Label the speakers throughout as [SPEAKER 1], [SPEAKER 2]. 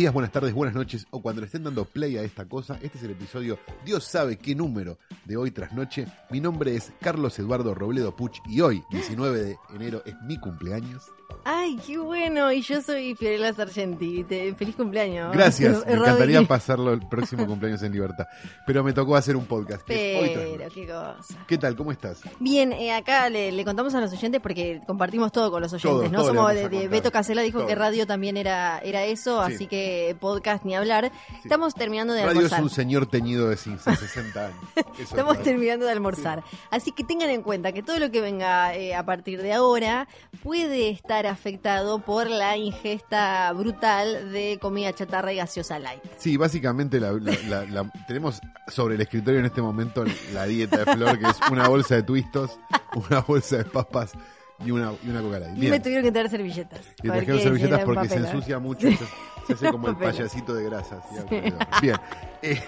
[SPEAKER 1] Días, buenas tardes, buenas noches, o cuando le estén dando play a esta cosa, este es el episodio Dios sabe qué número de hoy tras noche. Mi nombre es Carlos Eduardo Robledo Puch y hoy, 19 de enero, es mi cumpleaños.
[SPEAKER 2] Ay, qué bueno. Y yo soy Fiorella Sargenti. Te- feliz cumpleaños.
[SPEAKER 1] Gracias, me encantaría pasarlo el próximo cumpleaños en libertad, pero me tocó hacer un podcast.
[SPEAKER 2] Pero, qué cosa.
[SPEAKER 1] ¿Qué tal? ¿Cómo estás?
[SPEAKER 2] Bien, eh, acá le, le contamos a los oyentes porque compartimos todo con los oyentes, ¿no? Somos de, de-. Beto Casela dijo que radio también era, era eso,
[SPEAKER 1] Sí.
[SPEAKER 2] así que podcast ni hablar. Estamos terminando de
[SPEAKER 1] Radio es
[SPEAKER 2] almorzar.
[SPEAKER 1] un señor teñido de 60 años. Eso
[SPEAKER 2] Estamos terminando de almorzar. Así que tengan en cuenta que todo lo que venga eh, a partir de ahora puede estar afectado por la ingesta brutal de comida chatarra y gaseosa light.
[SPEAKER 1] Sí, básicamente la- la- la- la- tenemos sobre el escritorio en este momento la dieta de Flor, que es una bolsa de twistos, una bolsa de papas y una, y una coca.
[SPEAKER 2] Y me tuvieron que traer servilletas.
[SPEAKER 1] Y trajeron servilletas porque se ensucia mucho, se, se hace como el payasito de grasa. así alrededor. Bien, Eh,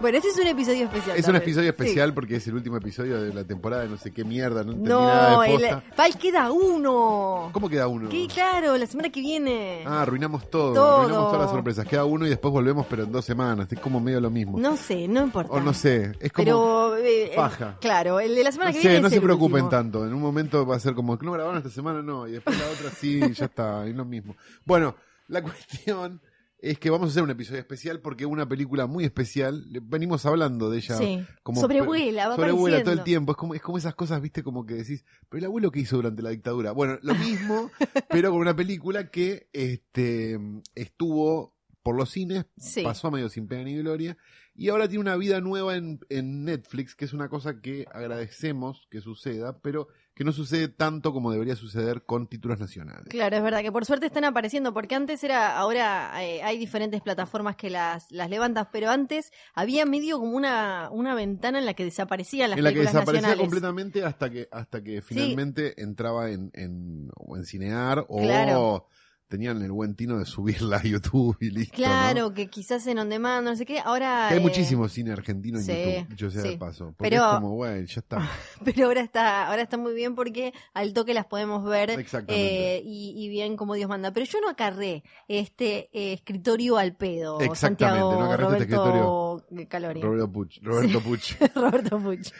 [SPEAKER 2] Bueno, este es un episodio especial.
[SPEAKER 1] es un episodio
[SPEAKER 2] Sí.
[SPEAKER 1] especial porque es el último episodio de la temporada de no sé qué mierda, no entendí nada
[SPEAKER 2] No, el. Fal queda uno.
[SPEAKER 1] ¿Cómo queda uno?
[SPEAKER 2] Qué claro, la semana que viene.
[SPEAKER 1] Ah, arruinamos todo,
[SPEAKER 2] Todo.
[SPEAKER 1] arruinamos todas las sorpresas. Queda uno y después volvemos, pero en dos semanas. Es como medio lo mismo.
[SPEAKER 2] no sé, no importa.
[SPEAKER 1] o no sé, es como...
[SPEAKER 2] Pero, eh,
[SPEAKER 1] paja.
[SPEAKER 2] claro, el de la semana
[SPEAKER 1] No
[SPEAKER 2] que
[SPEAKER 1] sé,
[SPEAKER 2] viene
[SPEAKER 1] no
[SPEAKER 2] es
[SPEAKER 1] se
[SPEAKER 2] el
[SPEAKER 1] preocupen
[SPEAKER 2] último.
[SPEAKER 1] tanto. En un momento va a ser como, no grabaron esta semana, no. Y después la otra sí, ya está, es lo mismo. Bueno, la cuestión es que vamos a hacer un episodio especial porque una película muy especial, le- venimos hablando de ella.
[SPEAKER 2] Sí.
[SPEAKER 1] Como
[SPEAKER 2] Sobrevuela, va
[SPEAKER 1] sobrevuela todo el tiempo. Es como, es como esas cosas, viste, como que decís, pero el abuelo que hizo durante la dictadura. Bueno, lo mismo, pero con una película que este estuvo por los cines,
[SPEAKER 2] Sí.
[SPEAKER 1] pasó medio sin pena ni gloria, y ahora tiene una vida nueva en, en Netflix, que es una cosa que agradecemos que suceda, pero que no sucede tanto como debería suceder con títulos nacionales.
[SPEAKER 2] Claro, es verdad que por suerte están apareciendo, porque antes era, ahora eh, hay diferentes plataformas que las, las levantan, pero antes había medio como una, una ventana en la que desaparecían las
[SPEAKER 1] en la que desaparecía
[SPEAKER 2] nacionales.
[SPEAKER 1] completamente hasta que hasta que finalmente entraba en, en, o en Cinear o
[SPEAKER 2] Claro.
[SPEAKER 1] Tenían el buen tino de subirla a YouTube y listo. ¿no?
[SPEAKER 2] Claro, que quizás en on demand, no sé qué. Ahora.
[SPEAKER 1] Que hay
[SPEAKER 2] eh,
[SPEAKER 1] muchísimo cine argentino en
[SPEAKER 2] sí,
[SPEAKER 1] YouTube, dicho sea de paso. Porque
[SPEAKER 2] Pero-
[SPEAKER 1] es como, bueno, ya está.
[SPEAKER 2] Pero ahora está, ahora está muy bien porque al toque las podemos ver
[SPEAKER 1] Exactamente.
[SPEAKER 2] eh, y, y bien como Dios manda. Pero yo no acarré este eh, escritorio al pedo.
[SPEAKER 1] Exactamente,
[SPEAKER 2] Santiago
[SPEAKER 1] no acarreaste este
[SPEAKER 2] Roberto Calori.
[SPEAKER 1] Roberto Puch. Roberto Puch.
[SPEAKER 2] Roberto Puch.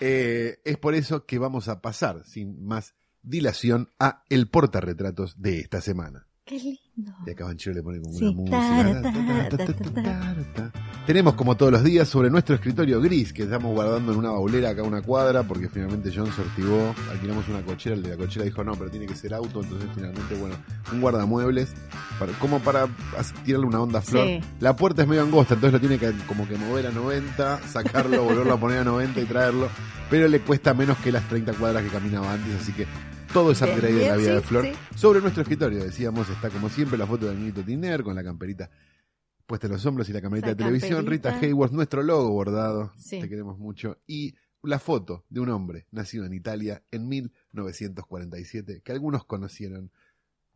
[SPEAKER 1] Eh, es por eso que vamos a pasar, sin más dilación, a el portarretratos de esta semana.
[SPEAKER 2] Qué lindo.
[SPEAKER 1] Y acá Banchero le pone como
[SPEAKER 2] Sí.
[SPEAKER 1] una música. Tenemos como todos los días sobre nuestro escritorio gris que estamos guardando en una baulera acá a una cuadra porque finalmente John sortigó, alquilamos una cochera, el de la cochera dijo no, pero tiene que ser auto, entonces finalmente bueno, un guardamuebles, para, como para tirarle una onda flor.
[SPEAKER 2] Sí.
[SPEAKER 1] La puerta es medio angosta, entonces lo tiene que como que mover a 90, sacarlo, volverlo a poner a 90 y traerlo, pero le cuesta menos que las 30 cuadras que caminaba antes, así que todo es upgrade de la vida
[SPEAKER 2] sí,
[SPEAKER 1] de Flor.
[SPEAKER 2] sí.
[SPEAKER 1] Sobre nuestro escritorio, decíamos, está como siempre la foto de Nito Tiner con la camperita puesta en los hombros y la camarita
[SPEAKER 2] Esa
[SPEAKER 1] de televisión.
[SPEAKER 2] camperita.
[SPEAKER 1] Rita Hayworth, nuestro logo bordado.
[SPEAKER 2] Sí.
[SPEAKER 1] Te queremos mucho. Y la foto de un hombre nacido en Italia en 1947, que algunos conocieron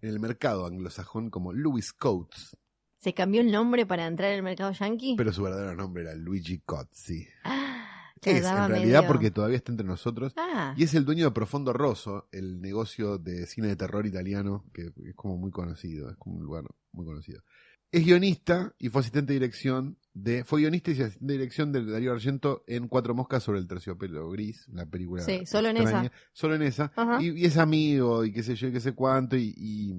[SPEAKER 1] en el mercado anglosajón como Louis Coates,
[SPEAKER 2] ¿Se cambió el nombre para entrar en el mercado yankee?
[SPEAKER 1] pero su verdadero nombre era Luigi Cozzi.
[SPEAKER 2] Ah,
[SPEAKER 1] Es en realidad
[SPEAKER 2] medio-
[SPEAKER 1] porque todavía está entre nosotros.
[SPEAKER 2] Ah,
[SPEAKER 1] Y es el dueño de Profondo Rosso, el negocio de cine de terror italiano, que es como muy conocido, es como un lugar muy conocido. Es guionista y fue asistente de dirección de. Fue guionista y asistente de dirección de Darío Argento en Cuatro Moscas sobre el terciopelo gris, la película.
[SPEAKER 2] Sí, solo en esa.
[SPEAKER 1] Solo en esa. Y, y es amigo y qué sé yo, y qué sé cuánto, y, y,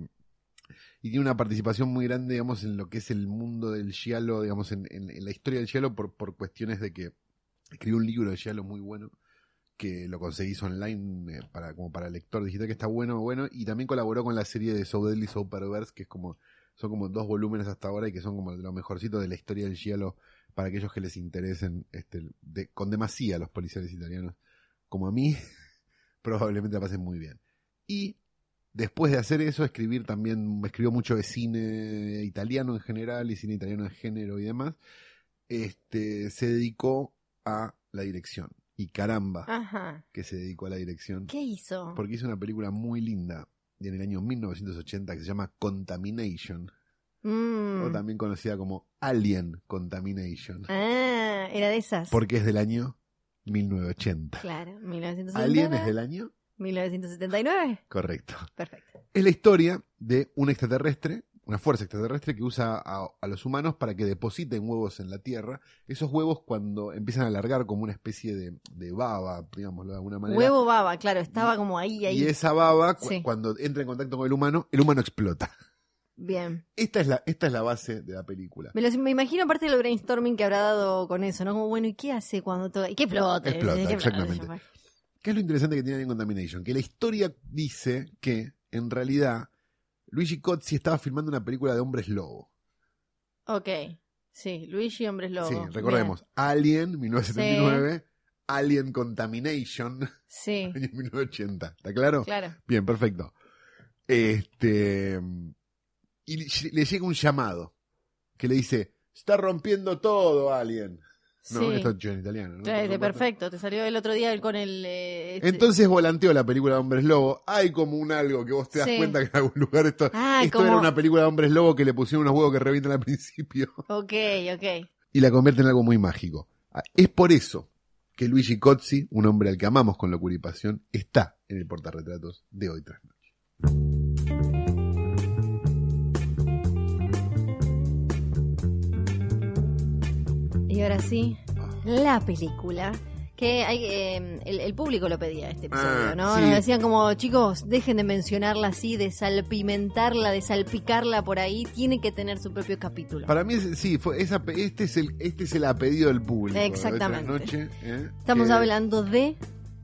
[SPEAKER 1] y tiene una participación muy grande, digamos, en lo que es el mundo del giallo, digamos, en, en- en la historia del giallo por, por cuestiones de que escribió un libro de giallo muy bueno que lo conseguís online eh, para como para lector digital que está bueno bueno y también colaboró con la serie de So Deadly So Perverse que es como son como dos volúmenes hasta ahora y que son como de lo mejorcito de la historia del giallo para aquellos que les interesen este de, con demasía los policiales italianos. Como a mí probablemente la pasen muy bien. Y después de hacer eso escribir también escribió mucho de cine italiano en general y cine italiano en género y demás este, se dedicó a la dirección. Y caramba,
[SPEAKER 2] Ajá.
[SPEAKER 1] que se dedicó a la dirección.
[SPEAKER 2] ¿Qué hizo?
[SPEAKER 1] Porque hizo una película muy linda en el año 1980 que se llama Contamination,
[SPEAKER 2] Mm.
[SPEAKER 1] o también conocida como Alien Contamination,
[SPEAKER 2] Ah, era de esas.
[SPEAKER 1] porque es del año 1980.
[SPEAKER 2] Claro, 1979.
[SPEAKER 1] ¿Alien es del año?
[SPEAKER 2] 1979.
[SPEAKER 1] Correcto.
[SPEAKER 2] Perfecto.
[SPEAKER 1] Es la historia de un extraterrestre, una fuerza extraterrestre que usa a, a los humanos para que depositen huevos en la Tierra. Esos huevos cuando empiezan a alargar como una especie de, de baba, digámoslo de alguna manera.
[SPEAKER 2] Huevo baba, claro, estaba como ahí, ahí.
[SPEAKER 1] Y esa baba, cu-
[SPEAKER 2] Sí.
[SPEAKER 1] cuando entra en contacto con el humano, el humano explota.
[SPEAKER 2] Bien.
[SPEAKER 1] Esta es la, esta es la base de la película.
[SPEAKER 2] Me, lo- me imagino parte del brainstorming que habrá dado con eso, ¿no? Como, bueno, ¿y qué hace cuando toca? ¿Y qué explota?
[SPEAKER 1] Explota,
[SPEAKER 2] ¿Qué
[SPEAKER 1] exactamente. ¿Qué es lo interesante que tiene en Contamination? Que la historia dice que, en realidad, Luigi Cozzi estaba filmando una película de hombres lobo.
[SPEAKER 2] Ok. Sí, Luigi Hombres Lobo.
[SPEAKER 1] Sí, recordemos. Alien, 1979. Alien Contamination,
[SPEAKER 2] Bien. Sí,
[SPEAKER 1] año 1980. ¿Está claro?
[SPEAKER 2] claro.
[SPEAKER 1] Bien, perfecto. Este. Y le llega un llamado que le dice: Está rompiendo todo, Alien. No,
[SPEAKER 2] sí.
[SPEAKER 1] esto es en italiano. ¿no?
[SPEAKER 2] Perfecto. Te salió el otro día con el. eh, este-
[SPEAKER 1] Entonces volanteó la película de Hombres Lobo. Hay como un algo que vos te das
[SPEAKER 2] Sí.
[SPEAKER 1] cuenta que en algún lugar esto,
[SPEAKER 2] Ah,
[SPEAKER 1] esto
[SPEAKER 2] como-
[SPEAKER 1] era una película de Hombres Lobo que le pusieron unos huevos que revientan al principio
[SPEAKER 2] Ok, ok.
[SPEAKER 1] y la convierte en algo muy mágico. Ah, Es por eso que Luigi Cozzi, un hombre al que amamos con locura y pasión, está en el portarretratos de hoy tras noche.
[SPEAKER 2] Y ahora sí, la película. Que hay, eh, el, el público lo pedía este episodio,
[SPEAKER 1] Ah,
[SPEAKER 2] ¿no?
[SPEAKER 1] sí.
[SPEAKER 2] Nos decían como, chicos, dejen de mencionarla así, de salpimentarla, de salpicarla por ahí, tiene que tener su propio capítulo.
[SPEAKER 1] Para mí, es- sí, fue esa, este, es el, este es el a pedido del público.
[SPEAKER 2] Exactamente.
[SPEAKER 1] noche, ¿eh?
[SPEAKER 2] Estamos
[SPEAKER 1] Que
[SPEAKER 2] hablando de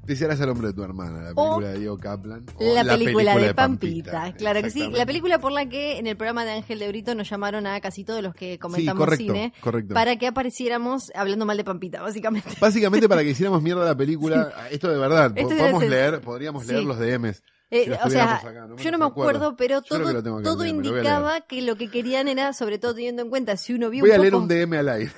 [SPEAKER 1] Desearás al hombre de tu hermana, la
[SPEAKER 2] O
[SPEAKER 1] película de Diego Kaplan. o
[SPEAKER 2] la, película, de Pampita. Claro que sí, la película por la que en el programa de Ángel de Brito nos llamaron a casi todos los que
[SPEAKER 1] Sí,
[SPEAKER 2] comentamos
[SPEAKER 1] correcto,
[SPEAKER 2] cine
[SPEAKER 1] correcto.
[SPEAKER 2] para que apareciéramos hablando mal de Pampita, básicamente.
[SPEAKER 1] Básicamente para que hiciéramos mierda la película, esto de verdad,
[SPEAKER 2] Esto
[SPEAKER 1] podemos leer, podríamos leer
[SPEAKER 2] sí.
[SPEAKER 1] los DMs.
[SPEAKER 2] Eh,
[SPEAKER 1] Si
[SPEAKER 2] o sea,
[SPEAKER 1] acá, no
[SPEAKER 2] yo no me acuerdo, pero todo, todo indicaba que lo que querían era, sobre todo teniendo en cuenta, si uno vio
[SPEAKER 1] Voy
[SPEAKER 2] un
[SPEAKER 1] a leer
[SPEAKER 2] poco,
[SPEAKER 1] un DM al aire.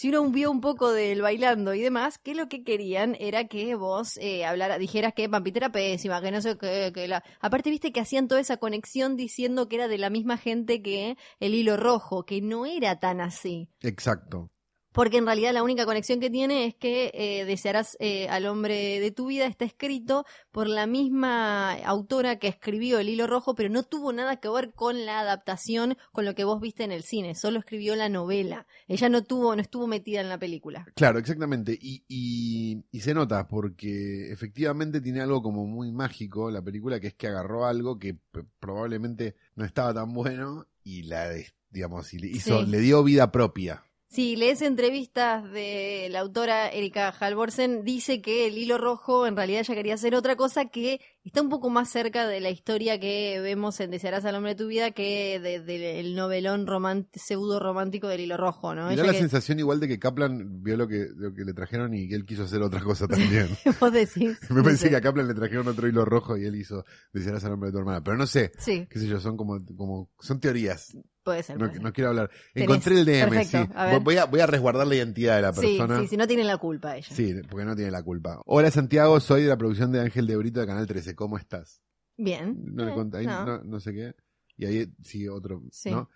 [SPEAKER 2] Si uno vio un poco del bailando y demás, que lo que querían era que vos eh, hablara, dijeras que Pampita era pésima, que no sé qué, que la... Aparte, viste que hacían toda esa conexión diciendo que era de la misma gente que el hilo rojo, que no era tan así.
[SPEAKER 1] Exacto.
[SPEAKER 2] Porque en realidad la única conexión que tiene es que eh, desearás eh, al hombre de tu vida está escrito por la misma autora que escribió El Hilo Rojo, pero no tuvo nada que ver con la adaptación, con lo que vos viste en el cine. Solo escribió la novela. Ella no tuvo, no estuvo metida en la película.
[SPEAKER 1] Claro, exactamente. Y, y, y se nota porque efectivamente tiene algo como muy mágico la película, que es que agarró algo que probablemente no estaba tan bueno y la, digamos, y le hizo,
[SPEAKER 2] Sí.
[SPEAKER 1] le dio vida propia.
[SPEAKER 2] Si lees entrevistas de la autora Erika Halvorsen, dice que el hilo rojo en realidad ella quería hacer otra cosa que está un poco más cerca de la historia que vemos en Desearás al hombre de tu vida que del de, del novelón pseudo romántico del hilo rojo, ¿no?
[SPEAKER 1] Me da
[SPEAKER 2] Ella
[SPEAKER 1] la
[SPEAKER 2] que-
[SPEAKER 1] sensación igual de que Kaplan vio lo que, lo que le trajeron y que él quiso hacer otra cosa también.
[SPEAKER 2] vos decís.
[SPEAKER 1] Me
[SPEAKER 2] no
[SPEAKER 1] parece
[SPEAKER 2] sé.
[SPEAKER 1] que a Kaplan le trajeron otro hilo rojo y él hizo desearás al nombre de tu hermana. Pero no sé,
[SPEAKER 2] Sí,
[SPEAKER 1] qué sé yo, son como, como son teorías.
[SPEAKER 2] puede ser.
[SPEAKER 1] No,
[SPEAKER 2] puede ser.
[SPEAKER 1] no quiero hablar.
[SPEAKER 2] Tenés.
[SPEAKER 1] Encontré el DM,
[SPEAKER 2] Perfecto,
[SPEAKER 1] sí.
[SPEAKER 2] a.
[SPEAKER 1] Voy a, voy a resguardar la identidad de la
[SPEAKER 2] sí,
[SPEAKER 1] persona.
[SPEAKER 2] sí, sí, no tienen la culpa ella.
[SPEAKER 1] Sí, porque no tiene la culpa. Hola Santiago, soy de la producción de Ángel de Brito de Canal 13. ¿Cómo estás?
[SPEAKER 2] Bien.
[SPEAKER 1] No le
[SPEAKER 2] Eh,
[SPEAKER 1] cont- ahí
[SPEAKER 2] no.
[SPEAKER 1] no. no sé qué. Y ahí sigue otro.
[SPEAKER 2] Sí.
[SPEAKER 1] ¿no?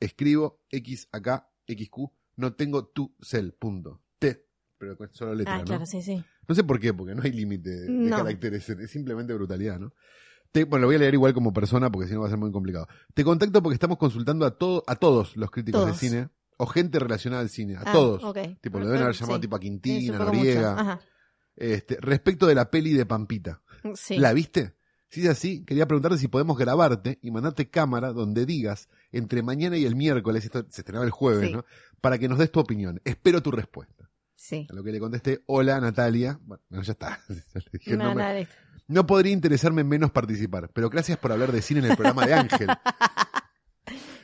[SPEAKER 1] Escribo X acá, XQ, no tengo tu cel, punto. T, pero con solo letra,
[SPEAKER 2] Ah,
[SPEAKER 1] ¿no?
[SPEAKER 2] claro, sí, sí.
[SPEAKER 1] No sé por qué, porque no hay límite de caracteres, es simplemente brutalidad, ¿no? Te- bueno, lo voy a leer igual como persona porque si no va a ser muy complicado. Te contacto porque estamos consultando a, todo, a todos los críticos
[SPEAKER 2] Todos.
[SPEAKER 1] de cine o gente relacionada al cine, a
[SPEAKER 2] Ah,
[SPEAKER 1] todos. Tipo, lo deben haber llamado
[SPEAKER 2] Sí.
[SPEAKER 1] tipo a Quintina,
[SPEAKER 2] supongo
[SPEAKER 1] Noriega. Este, respecto de la peli de Pampita,
[SPEAKER 2] Sí.
[SPEAKER 1] ¿la viste? Si es así, quería preguntarte si podemos grabarte y mandarte cámara donde digas entre mañana y el miércoles, esto se estrenaba el jueves,
[SPEAKER 2] Sí.
[SPEAKER 1] ¿no? Para que nos des tu opinión. Espero tu respuesta.
[SPEAKER 2] Sí.
[SPEAKER 1] A lo que le contesté, hola Natalia. Bueno, no, ya está. Dije,
[SPEAKER 2] No,
[SPEAKER 1] no me- no podría interesarme menos participar, pero gracias por hablar de cine en el programa de Ángel.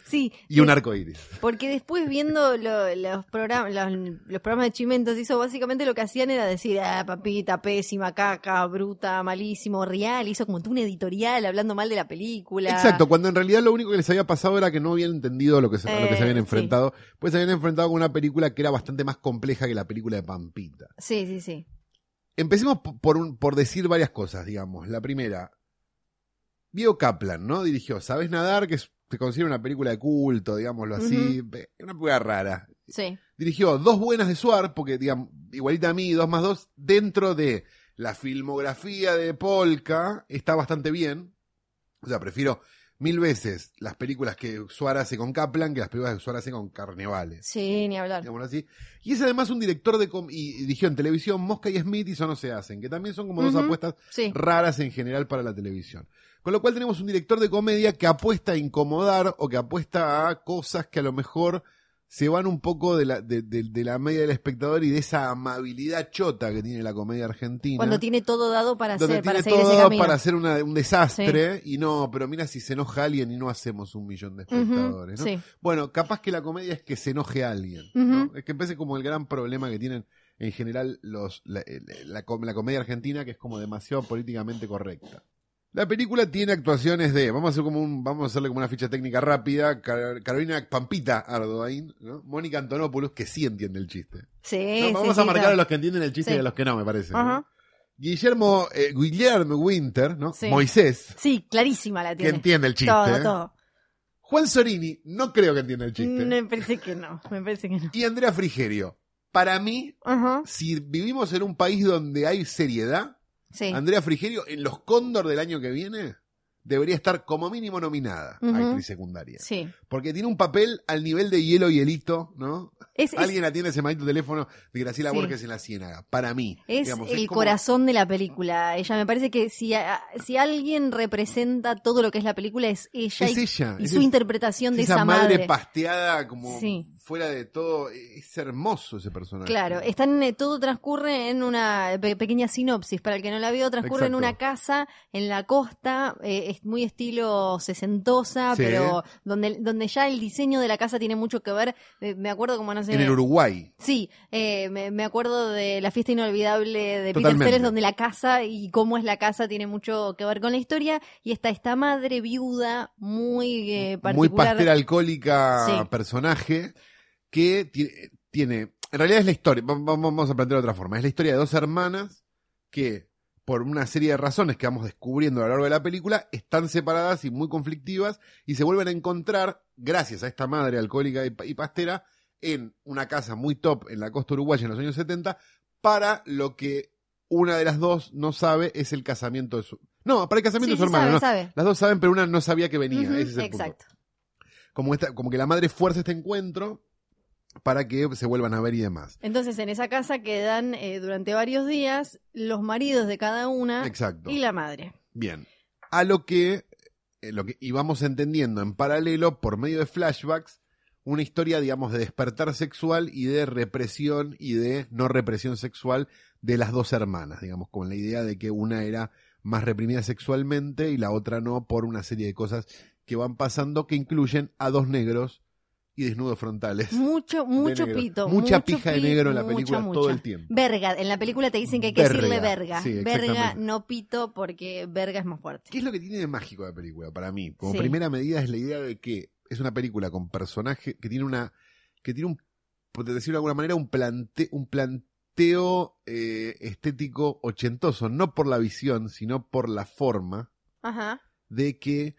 [SPEAKER 2] Sí.
[SPEAKER 1] y un arco iris.
[SPEAKER 2] Porque después viendo lo- los, programas, los, los programas de Chimentos, hizo básicamente lo que hacían era decir, ah, papita, pésima, caca, bruta, malísimo, real. Hizo como un editorial hablando mal de la película.
[SPEAKER 1] Exacto, cuando en realidad lo único que les había pasado era que no habían entendido lo que se, a lo que se
[SPEAKER 2] Eh,
[SPEAKER 1] habían
[SPEAKER 2] sí.
[SPEAKER 1] enfrentado. Pues se habían enfrentado con una película que era bastante más compleja que la película de Pampita.
[SPEAKER 2] Sí, sí, sí.
[SPEAKER 1] Empecemos po- por, un- por decir varias cosas, digamos. La primera, Diego Kaplan, ¿no? Dirigió Sabes Nadar, que es- se considera una película de culto, digámoslo así. Una película rara.
[SPEAKER 2] Sí.
[SPEAKER 1] Dirigió Dos Buenas de Suar, porque, digamos, igualita a mí, dos más dos, dentro de la filmografía de Polka, está bastante bien. O sea, prefiero mil veces las películas que Suar hace con Kaplan que las películas que Suar hace con Carnevales
[SPEAKER 2] Sí, ni hablar.
[SPEAKER 1] digámoslo así. Y es además un director de com- y dirigió en televisión Mosca y Smith y Eso no se hacen, que también son como dos apuestas
[SPEAKER 2] Sí.
[SPEAKER 1] raras en general para la televisión. Con lo cual tenemos un director de comedia que apuesta a incomodar o que apuesta a cosas que a lo mejor se van un poco de la, de, de- de la media del espectador y de esa amabilidad chota que tiene la comedia argentina.
[SPEAKER 2] Cuando tiene todo dado para hacer, para ese
[SPEAKER 1] todo
[SPEAKER 2] camino.
[SPEAKER 1] para hacer una- un desastre y no, pero mira si se enoja alguien y no hacemos un millón de espectadores, ¿no?
[SPEAKER 2] Sí.
[SPEAKER 1] Bueno, capaz que la comedia es que se enoje a alguien. ¿no? Es que empecé como el gran problema que tienen en general los, la, la com- la comedia argentina, que es como demasiado políticamente correcta. La película tiene actuaciones de, vamos a hacer como un, vamos a hacerle como una ficha técnica rápida, Car- Carolina Pampita Ardoain, ¿no? Mónica Antonopoulos, que sí entiende el chiste.
[SPEAKER 2] Sí,
[SPEAKER 1] ¿no? Vamos
[SPEAKER 2] sí,
[SPEAKER 1] a marcar a los que entienden el chiste
[SPEAKER 2] Sí.
[SPEAKER 1] y a los que no, me parece. Guillermo, eh, Guillermo Winter, ¿no?
[SPEAKER 2] Sí.
[SPEAKER 1] Moisés,
[SPEAKER 2] Sí, clarísima la
[SPEAKER 1] que
[SPEAKER 2] tiene.
[SPEAKER 1] entiende el chiste.
[SPEAKER 2] todo,
[SPEAKER 1] ¿eh?
[SPEAKER 2] todo.
[SPEAKER 1] Juan Sorini, no creo que entienda el chiste.
[SPEAKER 2] Me parece que no, me parece que no.
[SPEAKER 1] Y Andrea Frigerio. Para mí,
[SPEAKER 2] Ajá,
[SPEAKER 1] si vivimos en un país donde hay seriedad,
[SPEAKER 2] sí.
[SPEAKER 1] Andrea Frigerio en los Cóndor del año que viene debería estar como mínimo nominada a actriz secundaria.
[SPEAKER 2] Sí.
[SPEAKER 1] Porque tiene un papel al nivel de hielo y helito, ¿no?
[SPEAKER 2] Es, es-
[SPEAKER 1] Alguien atiende ese maldito teléfono de Graciela
[SPEAKER 2] Sí.
[SPEAKER 1] Borges en la Ciénaga. Para mí.
[SPEAKER 2] es
[SPEAKER 1] digamos,
[SPEAKER 2] el
[SPEAKER 1] como-
[SPEAKER 2] corazón de la película. Ella me parece que si, a- si alguien representa todo lo que es la película es ella
[SPEAKER 1] Es
[SPEAKER 2] y,
[SPEAKER 1] ella.
[SPEAKER 2] y su interpretación de
[SPEAKER 1] esa,
[SPEAKER 2] esa
[SPEAKER 1] madre,
[SPEAKER 2] madre.
[SPEAKER 1] pasteada como
[SPEAKER 2] Sí.
[SPEAKER 1] fuera de todo. Es hermoso ese personaje.
[SPEAKER 2] Claro, están, eh, todo transcurre en una pe- pequeña sinopsis. Para el que no la vio, transcurre en una casa en la costa, eh, es muy estilo sesentosa,
[SPEAKER 1] Sí.
[SPEAKER 2] pero donde, donde ya el diseño de la casa tiene mucho que ver. eh, me acuerdo como, no sé...
[SPEAKER 1] En el Uruguay.
[SPEAKER 2] Sí, eh, me, me acuerdo de la fiesta inolvidable de Peter
[SPEAKER 1] Totalmente.
[SPEAKER 2] Sellers, donde la casa y cómo es la casa tiene mucho que ver con la historia. Y está esta madre viuda muy eh,
[SPEAKER 1] muy
[SPEAKER 2] particular.
[SPEAKER 1] pastera alcohólica
[SPEAKER 2] Sí.
[SPEAKER 1] personaje que tiene, tiene, en realidad es la historia, va- va- vamos a plantearlo de otra forma, es la historia de dos hermanas que por una serie de razones que vamos descubriendo a lo largo de la película están separadas y muy conflictivas y se vuelven a encontrar gracias a esta madre alcohólica y pastera en una casa muy top en la costa uruguaya en los años 70 para lo que una de las dos no sabe es el casamiento de su... No, para el casamiento
[SPEAKER 2] Sí,
[SPEAKER 1] de su
[SPEAKER 2] sí,
[SPEAKER 1] hermano,
[SPEAKER 2] sabe,
[SPEAKER 1] no.
[SPEAKER 2] sabe.
[SPEAKER 1] Las dos saben, pero una no sabía que venía. Ese es el punto
[SPEAKER 2] exacto.
[SPEAKER 1] como, esta, como que la madre fuerza este encuentro para que se vuelvan a ver y demás.
[SPEAKER 2] Entonces, en esa casa quedan eh, durante varios días los maridos de cada una
[SPEAKER 1] Exacto.
[SPEAKER 2] Y la madre.
[SPEAKER 1] Bien. A lo que, eh, lo que íbamos entendiendo en paralelo, por medio de flashbacks, una historia, digamos, de despertar sexual y de represión y de no represión sexual de las dos hermanas, digamos, con la idea de que una era más reprimida sexualmente y la otra no, por una serie de cosas que van pasando que incluyen a dos negros y desnudos frontales.
[SPEAKER 2] Mucho, mucho pito.
[SPEAKER 1] Mucha
[SPEAKER 2] mucho
[SPEAKER 1] pija de negro en la película
[SPEAKER 2] mucha.
[SPEAKER 1] todo el tiempo.
[SPEAKER 2] Verga, en la película te dicen que hay que decirle
[SPEAKER 1] Verga.
[SPEAKER 2] verga.
[SPEAKER 1] Sí,
[SPEAKER 2] verga,
[SPEAKER 1] exactamente.
[SPEAKER 2] no pito, porque verga es más fuerte.
[SPEAKER 1] ¿Qué es lo que tiene de mágico la película para mí? Como
[SPEAKER 2] Sí.
[SPEAKER 1] primera medida es la idea de que es una película con personajes que tiene una que tiene un por decirlo de alguna manera un plante un planteo eh, estético ochentoso, no por la visión, sino por la forma
[SPEAKER 2] Ajá.
[SPEAKER 1] de que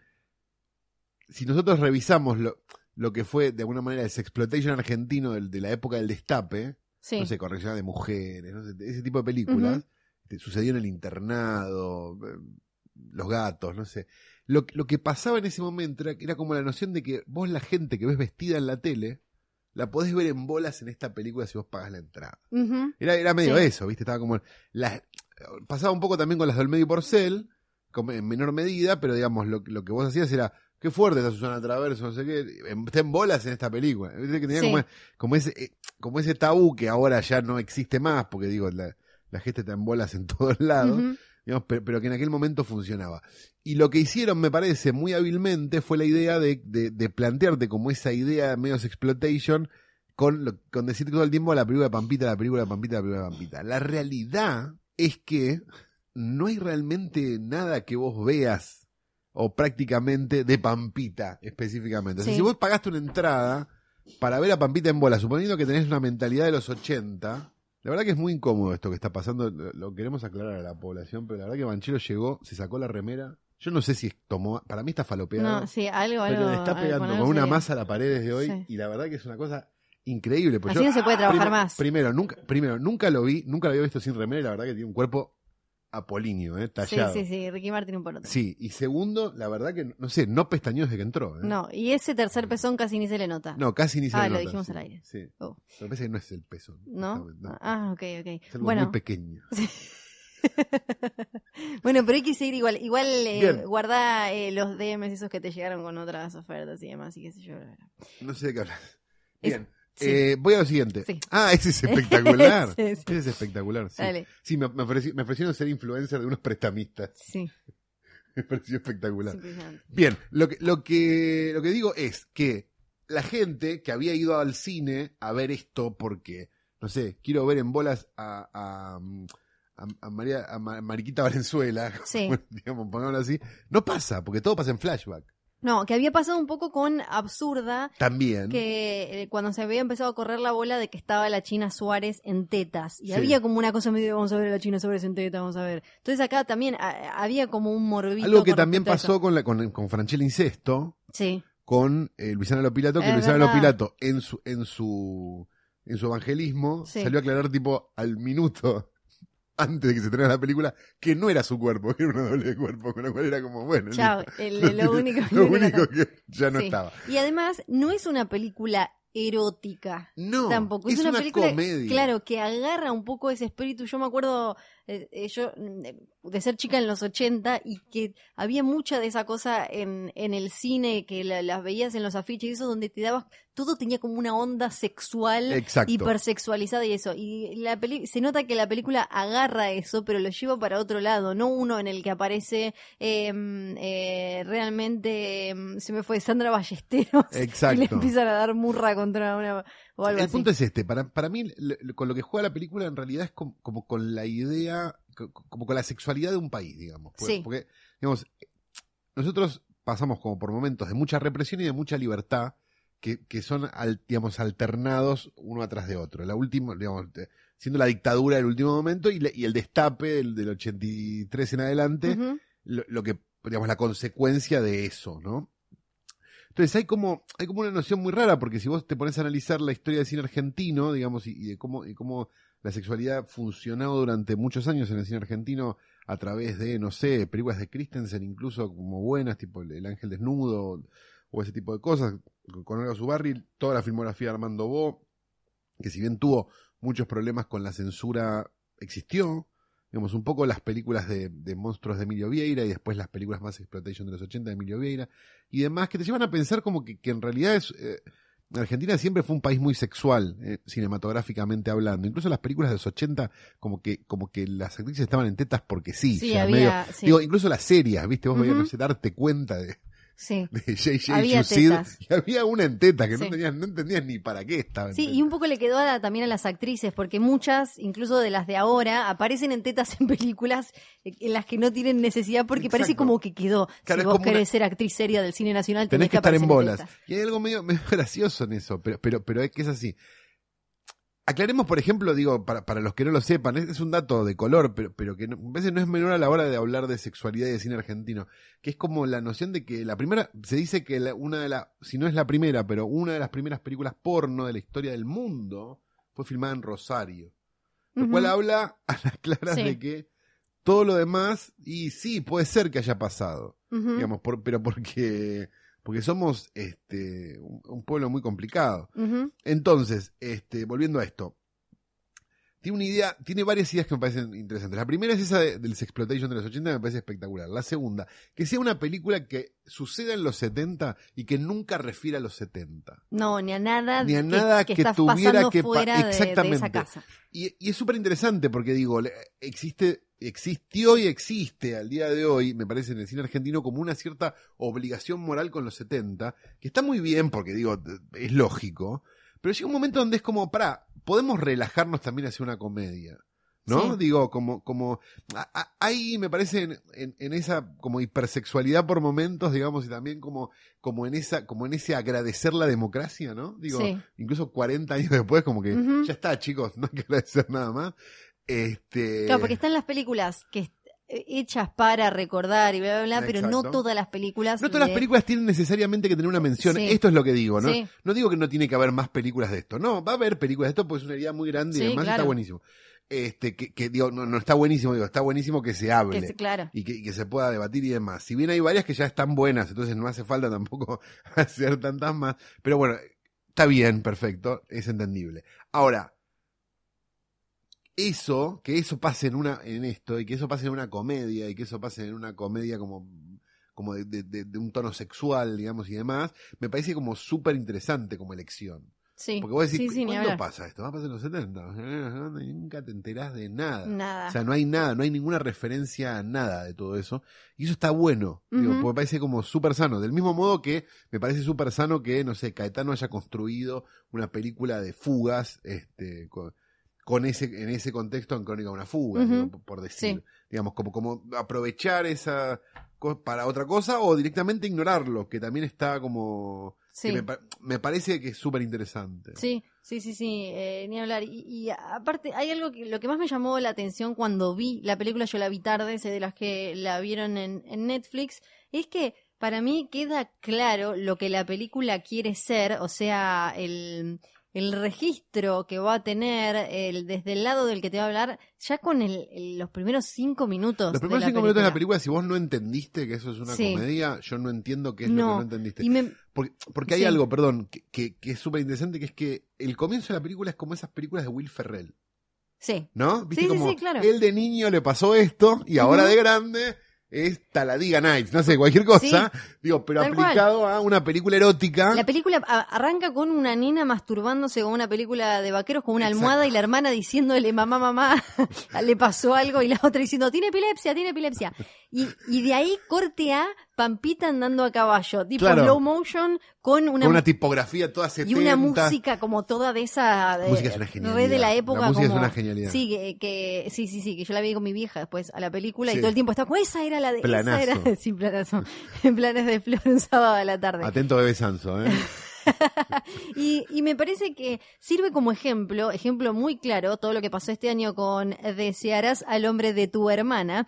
[SPEAKER 1] si nosotros revisamos lo, lo que fue de alguna manera el sexploitation argentino de, la época del destape,
[SPEAKER 2] Sí.
[SPEAKER 1] no sé, corrección de mujeres, no sé, ese tipo de películas,
[SPEAKER 2] Ujú.
[SPEAKER 1] te- sucedió en el internado, eh, los gatos, no sé. Lo, lo que pasaba en ese momento era, era como la noción de que vos la gente que ves vestida en la tele, la podés ver en bolas en esta película si vos pagas la entrada. Era, era medio
[SPEAKER 2] Sí.
[SPEAKER 1] eso, ¿viste? Estaba como... la- pasaba un poco también con las del medio porcel, como en menor medida, pero digamos, lo, lo que vos hacías era... Qué fuerte está Susana Traverso, no sé qué. Está en bolas en esta película. ¿Viste? Que tenía
[SPEAKER 2] Sí.
[SPEAKER 1] como, como ese, eh, como ese tabú que ahora ya no existe más, porque digo, la, la gente está en bolas en todos lados.
[SPEAKER 2] Ujú.
[SPEAKER 1] digamos, pero, pero que en aquel momento funcionaba. Y lo que hicieron, me parece, muy hábilmente fue la idea de, de, de plantearte como esa idea de medios exploitation con, lo- con decir todo el tiempo la película de Pampita, la película de Pampita, la película de Pampita. La realidad es que no hay realmente nada que vos veas o prácticamente de Pampita específicamente. O sea,
[SPEAKER 2] Sí.
[SPEAKER 1] si vos pagaste una entrada para ver a Pampita en bola, suponiendo que tenés una mentalidad de los 80, la verdad que es muy incómodo esto que está pasando, lo, lo queremos aclarar a la población, pero la verdad que Banchero llegó, se sacó la remera, yo no sé si tomó, para mí está falopeado,
[SPEAKER 2] No, sí, algo, algo.
[SPEAKER 1] pero le está
[SPEAKER 2] algo-
[SPEAKER 1] pegando con,
[SPEAKER 2] algo
[SPEAKER 1] una
[SPEAKER 2] sería.
[SPEAKER 1] masa a la pared desde hoy
[SPEAKER 2] Sí.
[SPEAKER 1] y la verdad que es una cosa increíble.
[SPEAKER 2] Así
[SPEAKER 1] yo-
[SPEAKER 2] no se puede trabajar más.
[SPEAKER 1] Primero nunca, primero, nunca lo vi, nunca lo había visto sin remera y la verdad que tiene un cuerpo apolíneo, ¿eh?
[SPEAKER 2] Sí,
[SPEAKER 1] tallado.
[SPEAKER 2] sí, sí, Ricky Martin un por otro.
[SPEAKER 1] Sí, y segundo, la verdad que, no sé, no pestañó desde que entró. ¿eh?
[SPEAKER 2] No, y ese tercer pezón casi ni se le nota.
[SPEAKER 1] No, casi ni se
[SPEAKER 2] Ah,
[SPEAKER 1] le
[SPEAKER 2] lo
[SPEAKER 1] nota,
[SPEAKER 2] dijimos
[SPEAKER 1] sí.
[SPEAKER 2] al aire.
[SPEAKER 1] Sí.
[SPEAKER 2] Oh.
[SPEAKER 1] Me parece que no es el peso.
[SPEAKER 2] ¿No?
[SPEAKER 1] no.
[SPEAKER 2] Ah, ok, ok.
[SPEAKER 1] Es algo
[SPEAKER 2] Bueno,
[SPEAKER 1] muy pequeño.
[SPEAKER 2] bueno, pero hay que seguir igual. Igual eh, guarda eh, los DMs esos que te llegaron con otras ofertas y demás, y qué sé yo.
[SPEAKER 1] No sé de qué hablas.
[SPEAKER 2] Es-
[SPEAKER 1] Bien.
[SPEAKER 2] sí.
[SPEAKER 1] eh, voy a lo siguiente.
[SPEAKER 2] Sí.
[SPEAKER 1] Ah, ese es espectacular.
[SPEAKER 2] Sí.
[SPEAKER 1] Ese es espectacular. Sí,
[SPEAKER 2] Dale.
[SPEAKER 1] me, me ofrecí- me ofrecieron ser influencer de unos prestamistas.
[SPEAKER 2] Sí,
[SPEAKER 1] Me pareció espectacular. Bien, lo que, lo que, lo que digo es que la gente que había ido al cine a ver esto porque, no sé, quiero ver en bolas a, a, a- a María, a Ma- Mariquita Valenzuela,
[SPEAKER 2] Sí.
[SPEAKER 1] digamos, pongámoslo así, no pasa, porque todo pasa en flashback.
[SPEAKER 2] No, que había pasado un poco con Absurda,
[SPEAKER 1] También.
[SPEAKER 2] que eh, cuando se había empezado a correr la bola de que estaba la China Suárez en tetas. Y
[SPEAKER 1] Sí.
[SPEAKER 2] había como una cosa medio, vamos a ver a la China Suárez en tetas, vamos a ver. Entonces acá también a- había como un morbito.
[SPEAKER 1] Algo que también pasó con, la, con, con Franchella Incesto.
[SPEAKER 2] Sí,
[SPEAKER 1] con eh, Luisana Lopilato, que
[SPEAKER 2] Es
[SPEAKER 1] Luisana
[SPEAKER 2] verdad.
[SPEAKER 1] Lopilato en su, en su, en su evangelismo
[SPEAKER 2] Sí.
[SPEAKER 1] salió a aclarar tipo al minuto antes de que se estrenara la película que no era su cuerpo, que era una doble de cuerpo, con lo cual era como, bueno,
[SPEAKER 2] chao.
[SPEAKER 1] listo.
[SPEAKER 2] el-
[SPEAKER 1] No
[SPEAKER 2] lo único,
[SPEAKER 1] lo
[SPEAKER 2] que
[SPEAKER 1] único ya no
[SPEAKER 2] Sí.
[SPEAKER 1] estaba.
[SPEAKER 2] Y además, no es una película erótica.
[SPEAKER 1] No,
[SPEAKER 2] Tampoco.
[SPEAKER 1] es,
[SPEAKER 2] Es, una, película,
[SPEAKER 1] comedia.
[SPEAKER 2] claro, que agarra un poco ese espíritu. Yo me acuerdo, eh, eh, yo, mm, de ser chica en los 80 y que había mucha de esa cosa en, en el cine, que la- las veías en los afiches y eso, donde te dabas, todo tenía como una onda sexual,
[SPEAKER 1] Exacto.
[SPEAKER 2] hipersexualizada y eso. Y la peli se nota que la película agarra eso, pero lo lleva para otro lado, no uno en el que aparece eh, eh, realmente, eh, se me fue Sandra Ballesteros. Y le
[SPEAKER 1] Exacto.
[SPEAKER 2] empiezan a dar murra contra una o algo
[SPEAKER 1] El
[SPEAKER 2] así.
[SPEAKER 1] punto es este, para, para mí con lo que juega la película en realidad es como, como con la idea, como con la sexualidad de un país, digamos. Porque,
[SPEAKER 2] Sí.
[SPEAKER 1] porque, digamos, nosotros pasamos como por momentos de mucha represión y de mucha libertad que, que son, al- digamos, alternados uno atrás de otro. La última, digamos, siendo la dictadura del último momento y, le- y el destape del, del 83 en adelante, lo, lo que, digamos, la consecuencia de eso, ¿no? Entonces hay como, hay como una noción muy rara, porque si vos te pones a analizar la historia del cine argentino, digamos, y, y de cómo, y cómo la sexualidad funcionó durante muchos años en el cine argentino a través de, no sé, películas de Christensen, incluso como buenas, tipo El, El Ángel Desnudo, o ese tipo de cosas, con- con Olga Zubarri, toda la filmografía de Armando Bo, que si bien tuvo muchos problemas con la censura, existió, digamos, un poco las películas de, de monstruos de Emilio Vieira y después las películas más exploitation de los 80 de Emilio Vieira y demás, que te llevan a pensar como que, que en realidad es, eh, Argentina siempre fue un país muy sexual, eh, cinematográficamente hablando. Incluso las películas de los 80, como que, como que las actrices estaban en tetas porque sí.
[SPEAKER 2] Sí, había.
[SPEAKER 1] medio-
[SPEAKER 2] sí.
[SPEAKER 1] Digo, incluso las series, ¿viste? Vos veías,
[SPEAKER 2] Ujú.
[SPEAKER 1] no sé, darte cuenta de,
[SPEAKER 2] sí.
[SPEAKER 1] de J.J.
[SPEAKER 2] Había
[SPEAKER 1] y había una en teta que no, tenías, no entendías ni para qué estaba.
[SPEAKER 2] Sí,
[SPEAKER 1] teta.
[SPEAKER 2] y un poco le quedó a la- también a las actrices, porque muchas, incluso de las de ahora, aparecen en tetas en películas en las que no tienen necesidad, porque parece como que quedó.
[SPEAKER 1] Claro,
[SPEAKER 2] si vos querés
[SPEAKER 1] una-
[SPEAKER 2] ser actriz seria del cine nacional,
[SPEAKER 1] Tenés que estar en bolas. Y hay algo medio, medio gracioso en eso, pero, pero, pero es que es así. Aclaremos, por ejemplo, digo, para, para los que no lo sepan, es, es un dato de color, pero, pero que no- a veces no es menor a la hora de hablar de sexualidad y de cine argentino, que es como la noción de que la primera, se dice que la- una de las, si no es la primera, pero una de las primeras películas porno de la historia del mundo fue filmada en Rosario. Lo cual habla a las claras
[SPEAKER 2] Sí.
[SPEAKER 1] de que todo lo demás, y sí, puede ser que haya pasado digamos, por- pero porque, porque somos este, un, pueblo muy complicado. Entonces, este, volviendo a esto, tiene una idea, tiene varias ideas que me parecen interesantes. La primera es esa de- del Sexploitation de los 80, me parece espectacular. La segunda, que sea una película que suceda en los 70 y que nunca refiera a los 70.
[SPEAKER 2] No, ni a nada,
[SPEAKER 1] Ni a
[SPEAKER 2] que-
[SPEAKER 1] nada
[SPEAKER 2] que,
[SPEAKER 1] que tuviera que
[SPEAKER 2] fuera de- de,
[SPEAKER 1] exactamente.
[SPEAKER 2] esa casa.
[SPEAKER 1] Y, y es súper interesante porque digo, existe existió y existe al día de hoy, me parece, en el cine argentino como una cierta obligación moral con los 70, que está muy bien porque digo, es lógico, pero llega un momento donde es como, para, podemos relajarnos también hacia una comedia. ¿No?
[SPEAKER 2] Sí.
[SPEAKER 1] Digo, como, como, ahí me parece en, en- en esa como hipersexualidad por momentos, digamos, y también como, como en esa, como en ese agradecer la democracia, ¿no? Digo,
[SPEAKER 2] Sí.
[SPEAKER 1] incluso 40 años después, como que ya está, chicos, no hay que agradecer nada más. Este.
[SPEAKER 2] Claro, porque están las películas que hechas para recordar y bla, bla, bla, pero no todas las películas.
[SPEAKER 1] No todas las películas tienen necesariamente que tener una mención.
[SPEAKER 2] Sí.
[SPEAKER 1] Esto es lo que digo, ¿no?
[SPEAKER 2] Sí.
[SPEAKER 1] No digo que no tiene que haber más películas de esto. No, va a haber películas de esto porque es una idea muy grande y además está buenísimo. Este, que, que digo, no, no está buenísimo, digo, está buenísimo que se hable.
[SPEAKER 2] que se- claro.
[SPEAKER 1] y que, y que se pueda debatir y demás. Si bien hay varias que ya están buenas, entonces no hace falta tampoco hacer tantas más. Pero bueno, está bien, perfecto, es entendible. Ahora, eso, que eso pase en una, en esto, y que eso pase en una comedia, y que eso pase en una comedia como, como de, de- de- de un tono sexual, digamos, y demás, me parece como súper interesante como elección.
[SPEAKER 2] Sí.
[SPEAKER 1] Porque vos decís,
[SPEAKER 2] sí, sí,
[SPEAKER 1] ¿cuándo pasa esto? Va a pasar en los 70. Y nunca te enterás de nada.
[SPEAKER 2] Nada.
[SPEAKER 1] O sea, no hay nada, no hay ninguna referencia a nada de todo eso. Y eso está bueno, digo, porque me parece como súper sano. Del mismo modo que me parece súper sano que, no sé, Caetano haya construido una película de fugas, este, con, con ese, en ese contexto en Crónica de una fuga, digo, por decir.
[SPEAKER 2] Sí.
[SPEAKER 1] Digamos, como, como aprovechar esa para otra cosa o directamente ignorarlo, que también está como...
[SPEAKER 2] Sí.
[SPEAKER 1] me parece que es súper interesante.
[SPEAKER 2] Sí, sí, sí, sí, eh, ni hablar. Y, y aparte, hay algo que lo que más me llamó la atención cuando vi la película, yo la vi tarde, sé de las que la vieron en, en Netflix, es que para mí queda claro lo que la película quiere ser, o sea, el, el registro que va a tener el, desde el lado del que te va a hablar, ya con el, el- los primeros cinco minutos.
[SPEAKER 1] Los
[SPEAKER 2] de
[SPEAKER 1] primeros
[SPEAKER 2] la
[SPEAKER 1] cinco minutos de la
[SPEAKER 2] película.
[SPEAKER 1] si vos no entendiste que eso es una
[SPEAKER 2] Sí.
[SPEAKER 1] comedia, yo no entiendo qué es lo
[SPEAKER 2] No,
[SPEAKER 1] que no entendiste.
[SPEAKER 2] Y me,
[SPEAKER 1] Porque, porque hay
[SPEAKER 2] Sí.
[SPEAKER 1] algo, perdón, que, que, que es súper interesante, que es que el comienzo de la película es como esas películas de Will Ferrell,
[SPEAKER 2] sí,
[SPEAKER 1] ¿no? ¿Viste
[SPEAKER 2] Sí,
[SPEAKER 1] como
[SPEAKER 2] sí, claro.
[SPEAKER 1] él de niño le pasó esto y ahora de grande es Taladiga Nights, no sé, cualquier cosa, digo, pero
[SPEAKER 2] cual.
[SPEAKER 1] aplicado a una película erótica.
[SPEAKER 2] La película arranca con una nena masturbándose con una película de vaqueros con una
[SPEAKER 1] Exacto.
[SPEAKER 2] almohada y la hermana diciéndole mamá, mamá, le pasó algo y la otra diciendo tiene epilepsia, tiene epilepsia. Y, y de ahí corte a Pampita andando a caballo, tipo
[SPEAKER 1] Claro.
[SPEAKER 2] slow motion con una,
[SPEAKER 1] con una tipografía toda 70.
[SPEAKER 2] y una música como toda de esa de,
[SPEAKER 1] música es una genialidad.
[SPEAKER 2] de la época
[SPEAKER 1] La música es
[SPEAKER 2] como-
[SPEAKER 1] una genialidad.
[SPEAKER 2] Sí, que, que- sí, sí, sí, que yo la vi con mi vieja después a la película
[SPEAKER 1] Sí.
[SPEAKER 2] y todo el tiempo estaba esa era la de
[SPEAKER 1] Planazo.
[SPEAKER 2] esa era sí, planazo. en planes de flor un sábado a la tarde.
[SPEAKER 1] Atento bebé Sanso, ¿eh?
[SPEAKER 2] Y, y me parece que sirve como ejemplo, ejemplo muy claro, todo lo que pasó este año con Desearás al hombre de tu hermana.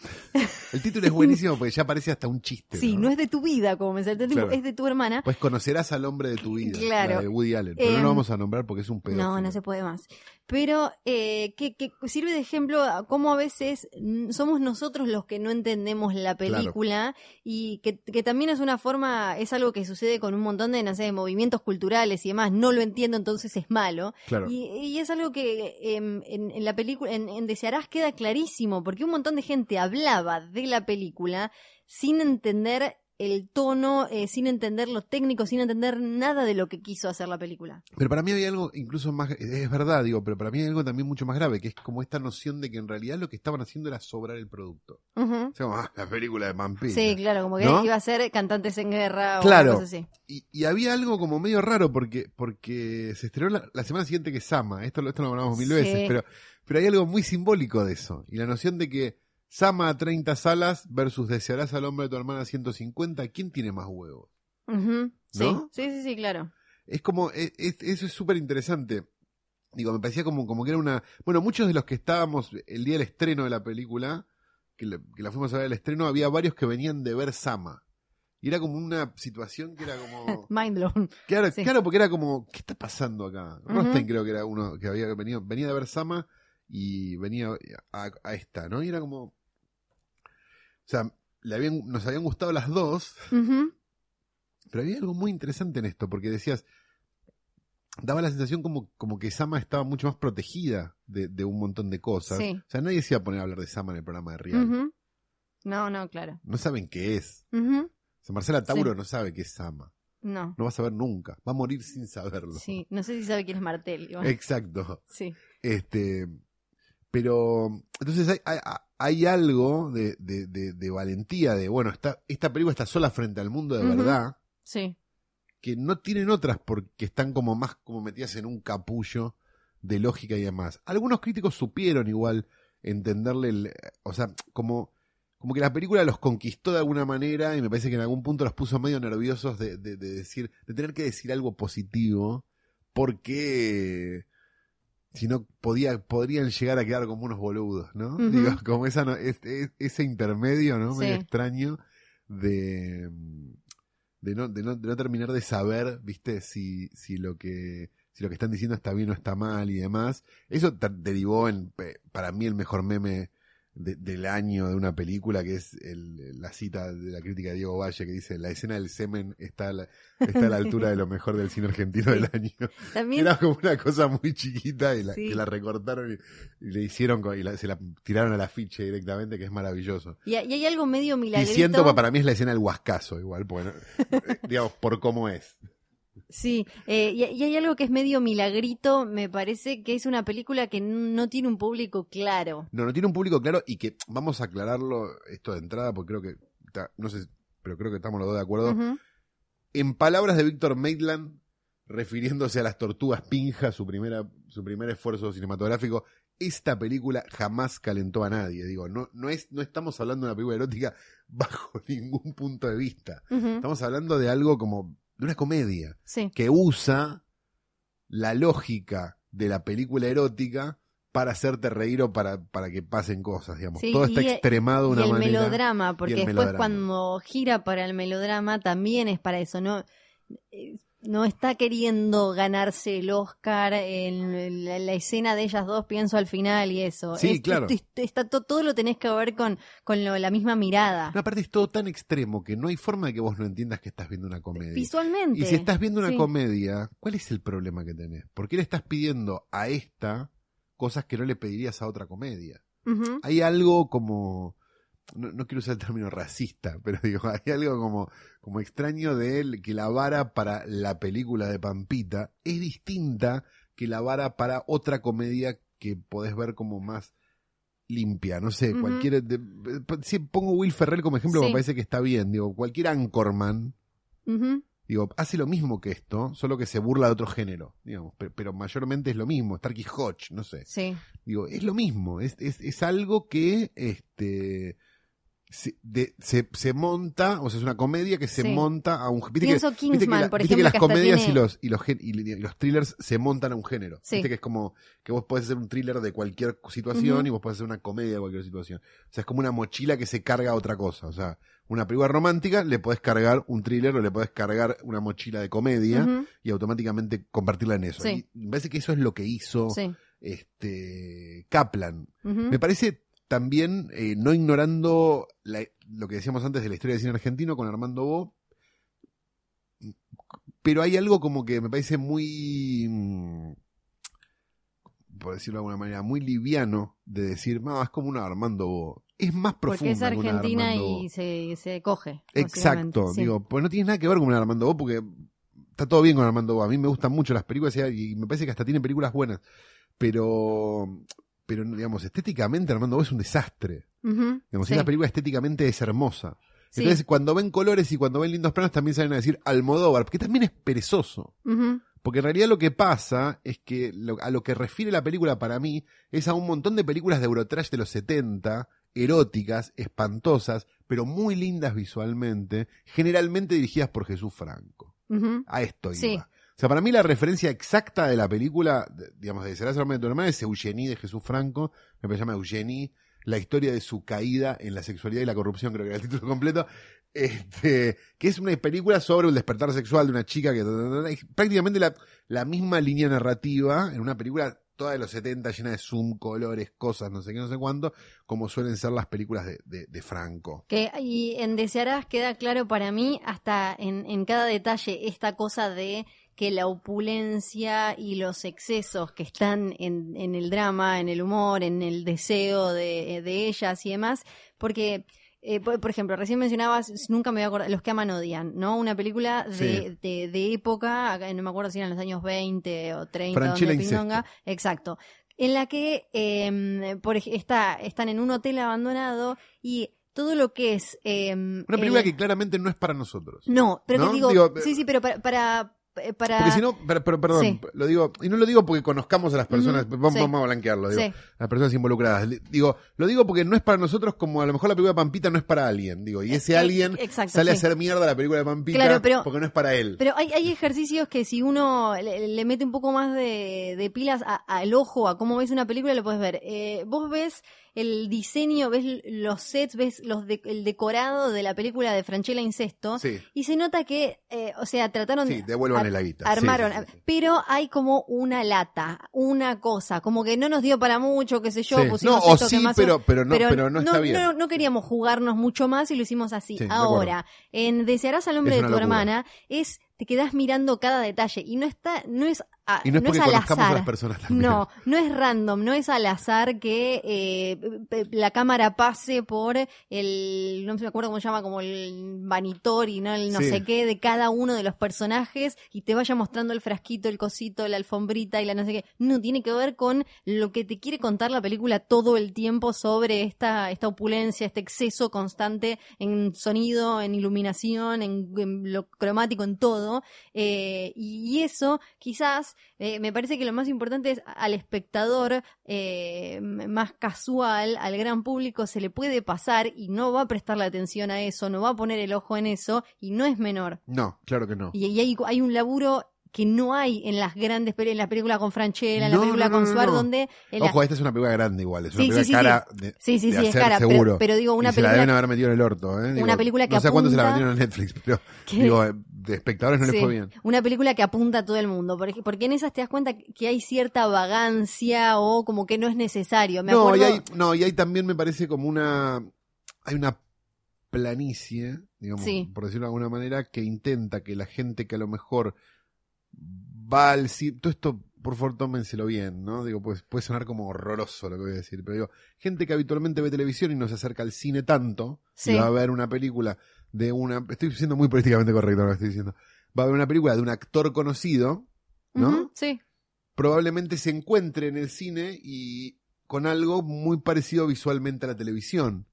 [SPEAKER 1] El título es buenísimo porque ya parece hasta un chiste.
[SPEAKER 2] Sí, no es de tu vida, como me salté el
[SPEAKER 1] Claro.
[SPEAKER 2] es de tu hermana.
[SPEAKER 1] Pues conocerás al hombre de tu vida.
[SPEAKER 2] Claro.
[SPEAKER 1] la de Woody Allen. Pero no
[SPEAKER 2] Em,
[SPEAKER 1] lo vamos a nombrar porque es un pedo.
[SPEAKER 2] No, no se puede más. Pero eh, que, que sirve de ejemplo a cómo a veces somos nosotros los que no entendemos la película y que, que también es una forma, es algo que sucede con un montón de, no sé, movimientos culturales y demás. No lo entiendo, entonces es malo.
[SPEAKER 1] Claro.
[SPEAKER 2] Y, y es algo que em, en, en la película, en, en Desearás queda clarísimo, porque un montón de gente hablaba de la película sin entender el tono, eh, sin entender lo técnico, sin entender nada de lo que quiso hacer la película.
[SPEAKER 1] Pero para mí había algo incluso más, es verdad, digo, pero para mí hay algo también mucho más grave, que es como esta noción de que en realidad lo que estaban haciendo era sobrar el producto.
[SPEAKER 2] Ujú.
[SPEAKER 1] O sea, como, ah, la película de Pampita.
[SPEAKER 2] Sí, claro, como que
[SPEAKER 1] ¿No?
[SPEAKER 2] iba a ser cantantes en guerra o
[SPEAKER 1] Claro.
[SPEAKER 2] cosas así.
[SPEAKER 1] Y, y había algo como medio raro porque, porque se estrenó la, la semana siguiente que Sama, esto, lo- esto lo hablamos mil
[SPEAKER 2] Sí.
[SPEAKER 1] veces, pero, pero hay algo muy simbólico de eso. Y la noción de que Sama a 30 salas versus desearás al hombre de tu hermana a 150, ¿quién tiene más huevos? ¿No?
[SPEAKER 2] sí, sí, sí, claro.
[SPEAKER 1] Es como, es- es- eso es súper interesante. Digo, me parecía como, como que era una... Bueno, muchos de los que estábamos el día del estreno de la película, que, la- que la fuimos a ver al estreno, había varios que venían de ver Sama. Y era como una situación que era como...
[SPEAKER 2] Mind blown.
[SPEAKER 1] Claro,
[SPEAKER 2] Sí.
[SPEAKER 1] claro, porque era como, ¿qué está pasando acá? Rostein creo que era uno que había venido, venía de ver Sama y venía a, a esta, ¿no? Y era como... O sea, le habían, nos habían gustado las dos, pero había algo muy interesante en esto, porque decías, daba la sensación como, como que Sama estaba mucho más protegida de, de un montón de cosas.
[SPEAKER 2] Sí.
[SPEAKER 1] O sea, nadie se iba a poner a hablar de Sama en el programa de Real.
[SPEAKER 2] No, no, claro.
[SPEAKER 1] No saben qué es. O sea, Marcela Tauro
[SPEAKER 2] Sí.
[SPEAKER 1] no sabe qué es Sama.
[SPEAKER 2] No.
[SPEAKER 1] No va a saber nunca. Va a morir sin saberlo.
[SPEAKER 2] Sí, no sé si sabe quién es Martel. igual.
[SPEAKER 1] Exacto.
[SPEAKER 2] Sí.
[SPEAKER 1] Este, Pero, entonces hay, hay, hay algo de, de, de, de, valentía, de, bueno, esta película está sola frente al mundo de verdad,
[SPEAKER 2] Sí.
[SPEAKER 1] que no tienen otras porque están como más como metidas en un capullo de lógica y demás. Algunos críticos supieron igual entenderle, el- o sea, como, como que la película los conquistó de alguna manera y me parece que en algún punto los puso medio nerviosos de, de, de decir, de tener que decir algo positivo, porque si no podía, podrían llegar a quedar como unos boludos, ¿no?
[SPEAKER 2] Ujú.
[SPEAKER 1] Digo, como esa, no- es- es- ese intermedio, ¿no? Medio
[SPEAKER 2] Sí.
[SPEAKER 1] extraño de, de no, de no, de no terminar de saber, viste, si, si lo que, si lo que están diciendo está bien o está mal y demás. Eso derivó en, eh, para mí, el mejor meme de- del año de una película, que es el- la cita de la crítica de Diego Valle, que dice, la escena del semen está a la, está a la altura de lo mejor del cine argentino del año.
[SPEAKER 2] También
[SPEAKER 1] Era como una cosa muy chiquita y la,
[SPEAKER 2] Sí.
[SPEAKER 1] que la recortaron y, y le hicieron, con- y la- se la tiraron a la ficha directamente, que es maravilloso.
[SPEAKER 2] y, y hay algo medio
[SPEAKER 1] Y
[SPEAKER 2] milagrito.
[SPEAKER 1] siento, pa- para mí es la escena del huascazo igual, porque, no- eh, digamos, por cómo es.
[SPEAKER 2] Sí, eh, y, y hay algo que es medio milagrito, me parece que es una película que no tiene un público claro.
[SPEAKER 1] No, no tiene un público claro y que vamos a aclararlo esto de entrada, porque creo que, no sé, pero creo que estamos los dos de acuerdo. En palabras de Víctor Maitland, refiriéndose a las tortugas pinja, su, primera, su primer esfuerzo cinematográfico, esta película jamás calentó a nadie. Digo, no, no, es, no estamos hablando de una película erótica bajo ningún punto de vista. Estamos hablando de algo como de una comedia
[SPEAKER 2] Sí,
[SPEAKER 1] que usa la lógica de la película erótica para hacerte reír o para, para que pasen cosas, digamos.
[SPEAKER 2] Sí,
[SPEAKER 1] Todo está
[SPEAKER 2] y-
[SPEAKER 1] extremado de
[SPEAKER 2] y
[SPEAKER 1] una
[SPEAKER 2] el
[SPEAKER 1] manera.
[SPEAKER 2] melodrama, porque
[SPEAKER 1] y el
[SPEAKER 2] después
[SPEAKER 1] melodrama.
[SPEAKER 2] cuando gira para el melodrama también es para eso, no no está queriendo ganarse el Oscar en la, la escena de ellas dos, pienso al final y eso.
[SPEAKER 1] Sí,
[SPEAKER 2] Es-
[SPEAKER 1] claro.
[SPEAKER 2] es- está, to- todo lo tenés que ver con, con lo- la misma mirada.
[SPEAKER 1] No, aparte es todo tan extremo que no hay forma de que vos no entiendas que estás viendo una comedia.
[SPEAKER 2] Visualmente.
[SPEAKER 1] Y si estás viendo una
[SPEAKER 2] sí.
[SPEAKER 1] comedia, ¿cuál es el problema que tenés? ¿Por qué le estás pidiendo a esta cosas que no le pedirías a otra comedia? Hay algo como, no, no quiero usar el término racista, pero digo, hay algo como, como extraño de él, que la vara para la película de Pampita es distinta que la vara para otra comedia que podés ver como más limpia, no sé, cualquier, de- si pongo Will Ferrell como ejemplo,
[SPEAKER 2] Sí.
[SPEAKER 1] me parece que está bien, digo, cualquier Anchorman. Digo, hace lo mismo que esto, solo que se burla de otro género, digamos, pero, pero mayormente es lo mismo, Starkey Hodge, no sé.
[SPEAKER 2] Sí.
[SPEAKER 1] Digo, es lo mismo, es, es, es algo que este se, de- se, se monta, o sea, es una comedia que se
[SPEAKER 2] Sí.
[SPEAKER 1] monta a un viste que-
[SPEAKER 2] Pienso
[SPEAKER 1] viste que
[SPEAKER 2] Kingsman,
[SPEAKER 1] la-
[SPEAKER 2] por
[SPEAKER 1] viste
[SPEAKER 2] ejemplo,
[SPEAKER 1] que las
[SPEAKER 2] que hasta
[SPEAKER 1] comedias
[SPEAKER 2] tiene-
[SPEAKER 1] y, los, y, los, y, los thrillers se montan a un género.
[SPEAKER 2] Sí.
[SPEAKER 1] Viste que es como que vos podés hacer un thriller de cualquier situación y vos podés hacer una comedia de cualquier situación. O sea, es como una mochila que se carga a otra cosa. O sea, una película romántica le podés cargar un thriller o le podés cargar una mochila de comedia y automáticamente compartirla en eso.
[SPEAKER 2] Sí.
[SPEAKER 1] Y me parece que eso es lo que hizo este Kaplan. Me parece también, eh, no ignorando la- lo que decíamos antes de la historia del cine argentino con Armando Bo, pero hay algo como que me parece muy, mm, por decirlo de alguna manera, muy liviano de decir, no, es como una Armando Bo. Es más
[SPEAKER 2] Porque
[SPEAKER 1] profunda
[SPEAKER 2] es argentina y se, se coge.
[SPEAKER 1] Exacto,
[SPEAKER 2] sí.
[SPEAKER 1] digo, pues no tiene nada que ver con un Armando Bo porque está todo bien con Armando Bo. A mí me gustan mucho las películas y y me parece que hasta tiene películas buenas. Pero, pero digamos, estéticamente Armando es un desastre. Digamos,
[SPEAKER 2] sí.
[SPEAKER 1] esa película estéticamente es hermosa.
[SPEAKER 2] Sí.
[SPEAKER 1] Entonces, cuando ven colores y cuando ven lindos planos, también salen a decir Almodóvar, porque también es perezoso. Porque en realidad lo que pasa es que lo- a lo que refiere la película para mí es a un montón de películas de Eurotrash de los 70, eróticas, espantosas, pero muy lindas visualmente, generalmente dirigidas por Jesús Franco. A esto iba.
[SPEAKER 2] Sí.
[SPEAKER 1] Sea, para mí la referencia exacta de la película, digamos, de de tu hermana, es Eugenie de Jesús Franco, se llama Eugenie, la historia de su caída en la sexualidad y la corrupción, creo que era el título completo, este, que es una película sobre el despertar sexual de una chica que prácticamente la, misma línea narrativa en una película toda de los 70 llena de zoom, colores, cosas, no sé qué, no sé cuánto, como suelen ser las películas de, Franco.
[SPEAKER 2] Y en Desearás queda claro para mí, hasta en cada detalle, esta cosa de que la opulencia y los excesos que están en, en el drama, en el humor, en el deseo de, de ellas y demás, porque, eh, por, por ejemplo, recién mencionabas, nunca me voy a acordar, Los que aman odian, ¿no? Una película de,
[SPEAKER 1] Sí.
[SPEAKER 2] de, de época, no me acuerdo si eran los años 20 o 30,
[SPEAKER 1] Franchella
[SPEAKER 2] donde. Pindonga, exacto. en la que eh, por, ej- está, están en un hotel abandonado y todo lo que es... eh,
[SPEAKER 1] Una película
[SPEAKER 2] el-
[SPEAKER 1] que claramente no es para nosotros.
[SPEAKER 2] No, pero
[SPEAKER 1] ¿No?
[SPEAKER 2] que digo,
[SPEAKER 1] Digo,
[SPEAKER 2] sí, sí, pero para... para, eh, para-
[SPEAKER 1] Porque si no, pero, pero, perdón,
[SPEAKER 2] Sí.
[SPEAKER 1] lo digo, y no lo digo porque conozcamos a las personas, vamos,
[SPEAKER 2] sí.
[SPEAKER 1] vamos a blanquearlo, digo,
[SPEAKER 2] Sí.
[SPEAKER 1] a las personas involucradas. Digo, lo digo porque no es para nosotros como a lo mejor la película de Pampita no es para alguien, digo, y ese
[SPEAKER 2] Eh,
[SPEAKER 1] alguien
[SPEAKER 2] exacto,
[SPEAKER 1] sale a hacer mierda la película de Pampita
[SPEAKER 2] Claro, pero-
[SPEAKER 1] porque no es para él.
[SPEAKER 2] Pero hay, hay ejercicios que si uno le, le mete un poco más de, de pilas al ojo, a cómo ves una película, lo puedes ver. Eh, vos ves el diseño, ves los sets, ves los de- el decorado de la película de Franchella Incesto,
[SPEAKER 1] sí,
[SPEAKER 2] y se nota que, eh, o sea, trataron
[SPEAKER 1] sí,
[SPEAKER 2] de...
[SPEAKER 1] devuelvan
[SPEAKER 2] ar-
[SPEAKER 1] la guita. Sí,
[SPEAKER 2] Armaron,
[SPEAKER 1] sí, sí, sí.
[SPEAKER 2] pero hay como una lata, una cosa, como que no nos dio para mucho, qué sé yo,
[SPEAKER 1] Sí.
[SPEAKER 2] pusimos
[SPEAKER 1] No, o
[SPEAKER 2] esto que
[SPEAKER 1] sí,
[SPEAKER 2] más
[SPEAKER 1] pero, pero, no, pero no está bien.
[SPEAKER 2] No, no queríamos jugarnos mucho más y lo hicimos así.
[SPEAKER 1] Sí,
[SPEAKER 2] Ahora, en Desearás al hombre de tu
[SPEAKER 1] locura.
[SPEAKER 2] hermana, es te quedas mirando cada detalle y no está, no es, a-
[SPEAKER 1] y no es porque
[SPEAKER 2] al
[SPEAKER 1] conozcamos a
[SPEAKER 2] azar.
[SPEAKER 1] las personas también.
[SPEAKER 2] No, no es random, no es al azar que eh, la cámara pase por el, no me acuerdo cómo se llama, como el vanitori, ¿no? El no
[SPEAKER 1] Sí.
[SPEAKER 2] sé qué de cada uno de los personajes y te vaya mostrando el frasquito, el cosito, la alfombrita y la no sé qué. No, tiene que ver con lo que te quiere contar la película todo el tiempo sobre esta, esta opulencia, este exceso constante en sonido, en iluminación, en, en lo cromático, en todo. Eh, y eso quizás eh, me parece que lo más importante es al espectador eh, más casual, al gran público se le puede pasar y no va a prestarle atención a eso, no va a poner el ojo en eso y no es menor.
[SPEAKER 1] No, claro que no.
[SPEAKER 2] Y, y hay, hay un laburo que no hay en las grandes películas, en la película con Franchella, en
[SPEAKER 1] No,
[SPEAKER 2] la película
[SPEAKER 1] no, no,
[SPEAKER 2] con Suar, donde... la-
[SPEAKER 1] Ojo, esta es una película grande igual, es una
[SPEAKER 2] Sí,
[SPEAKER 1] película
[SPEAKER 2] sí, sí,
[SPEAKER 1] cara de,
[SPEAKER 2] sí, sí,
[SPEAKER 1] de
[SPEAKER 2] sí, es cara, pero-
[SPEAKER 1] seguro.
[SPEAKER 2] pero digo, una
[SPEAKER 1] y se la
[SPEAKER 2] película-
[SPEAKER 1] deben haber metido en el orto, ¿eh? Digo,
[SPEAKER 2] Una película que
[SPEAKER 1] No sé cuánto se la metieron en Netflix, pero digo, de espectadores no
[SPEAKER 2] Sí,
[SPEAKER 1] les fue bien.
[SPEAKER 2] Una película que apunta a todo el mundo, porque, porque en esas te das cuenta que hay cierta vagancia o como que no es necesario. Me
[SPEAKER 1] no,
[SPEAKER 2] acuerdo...
[SPEAKER 1] y hay, no, y hay también me parece como una. Hay una planicie, digamos,
[SPEAKER 2] Sí.
[SPEAKER 1] por decirlo de alguna manera, que intenta que la gente que a lo mejor va al cine. Todo esto, por favor, tómenselo bien, ¿no? Digo, pues puede sonar como horroroso lo que voy a decir, pero digo, gente que habitualmente ve televisión y no se acerca al cine tanto,
[SPEAKER 2] Sí.
[SPEAKER 1] y va a ver una película de una. Estoy siendo muy políticamente correcto lo que estoy diciendo. Va a ver una película de un actor conocido, ¿no?
[SPEAKER 2] Sí.
[SPEAKER 1] probablemente se encuentre en el cine y con algo muy parecido visualmente a la televisión.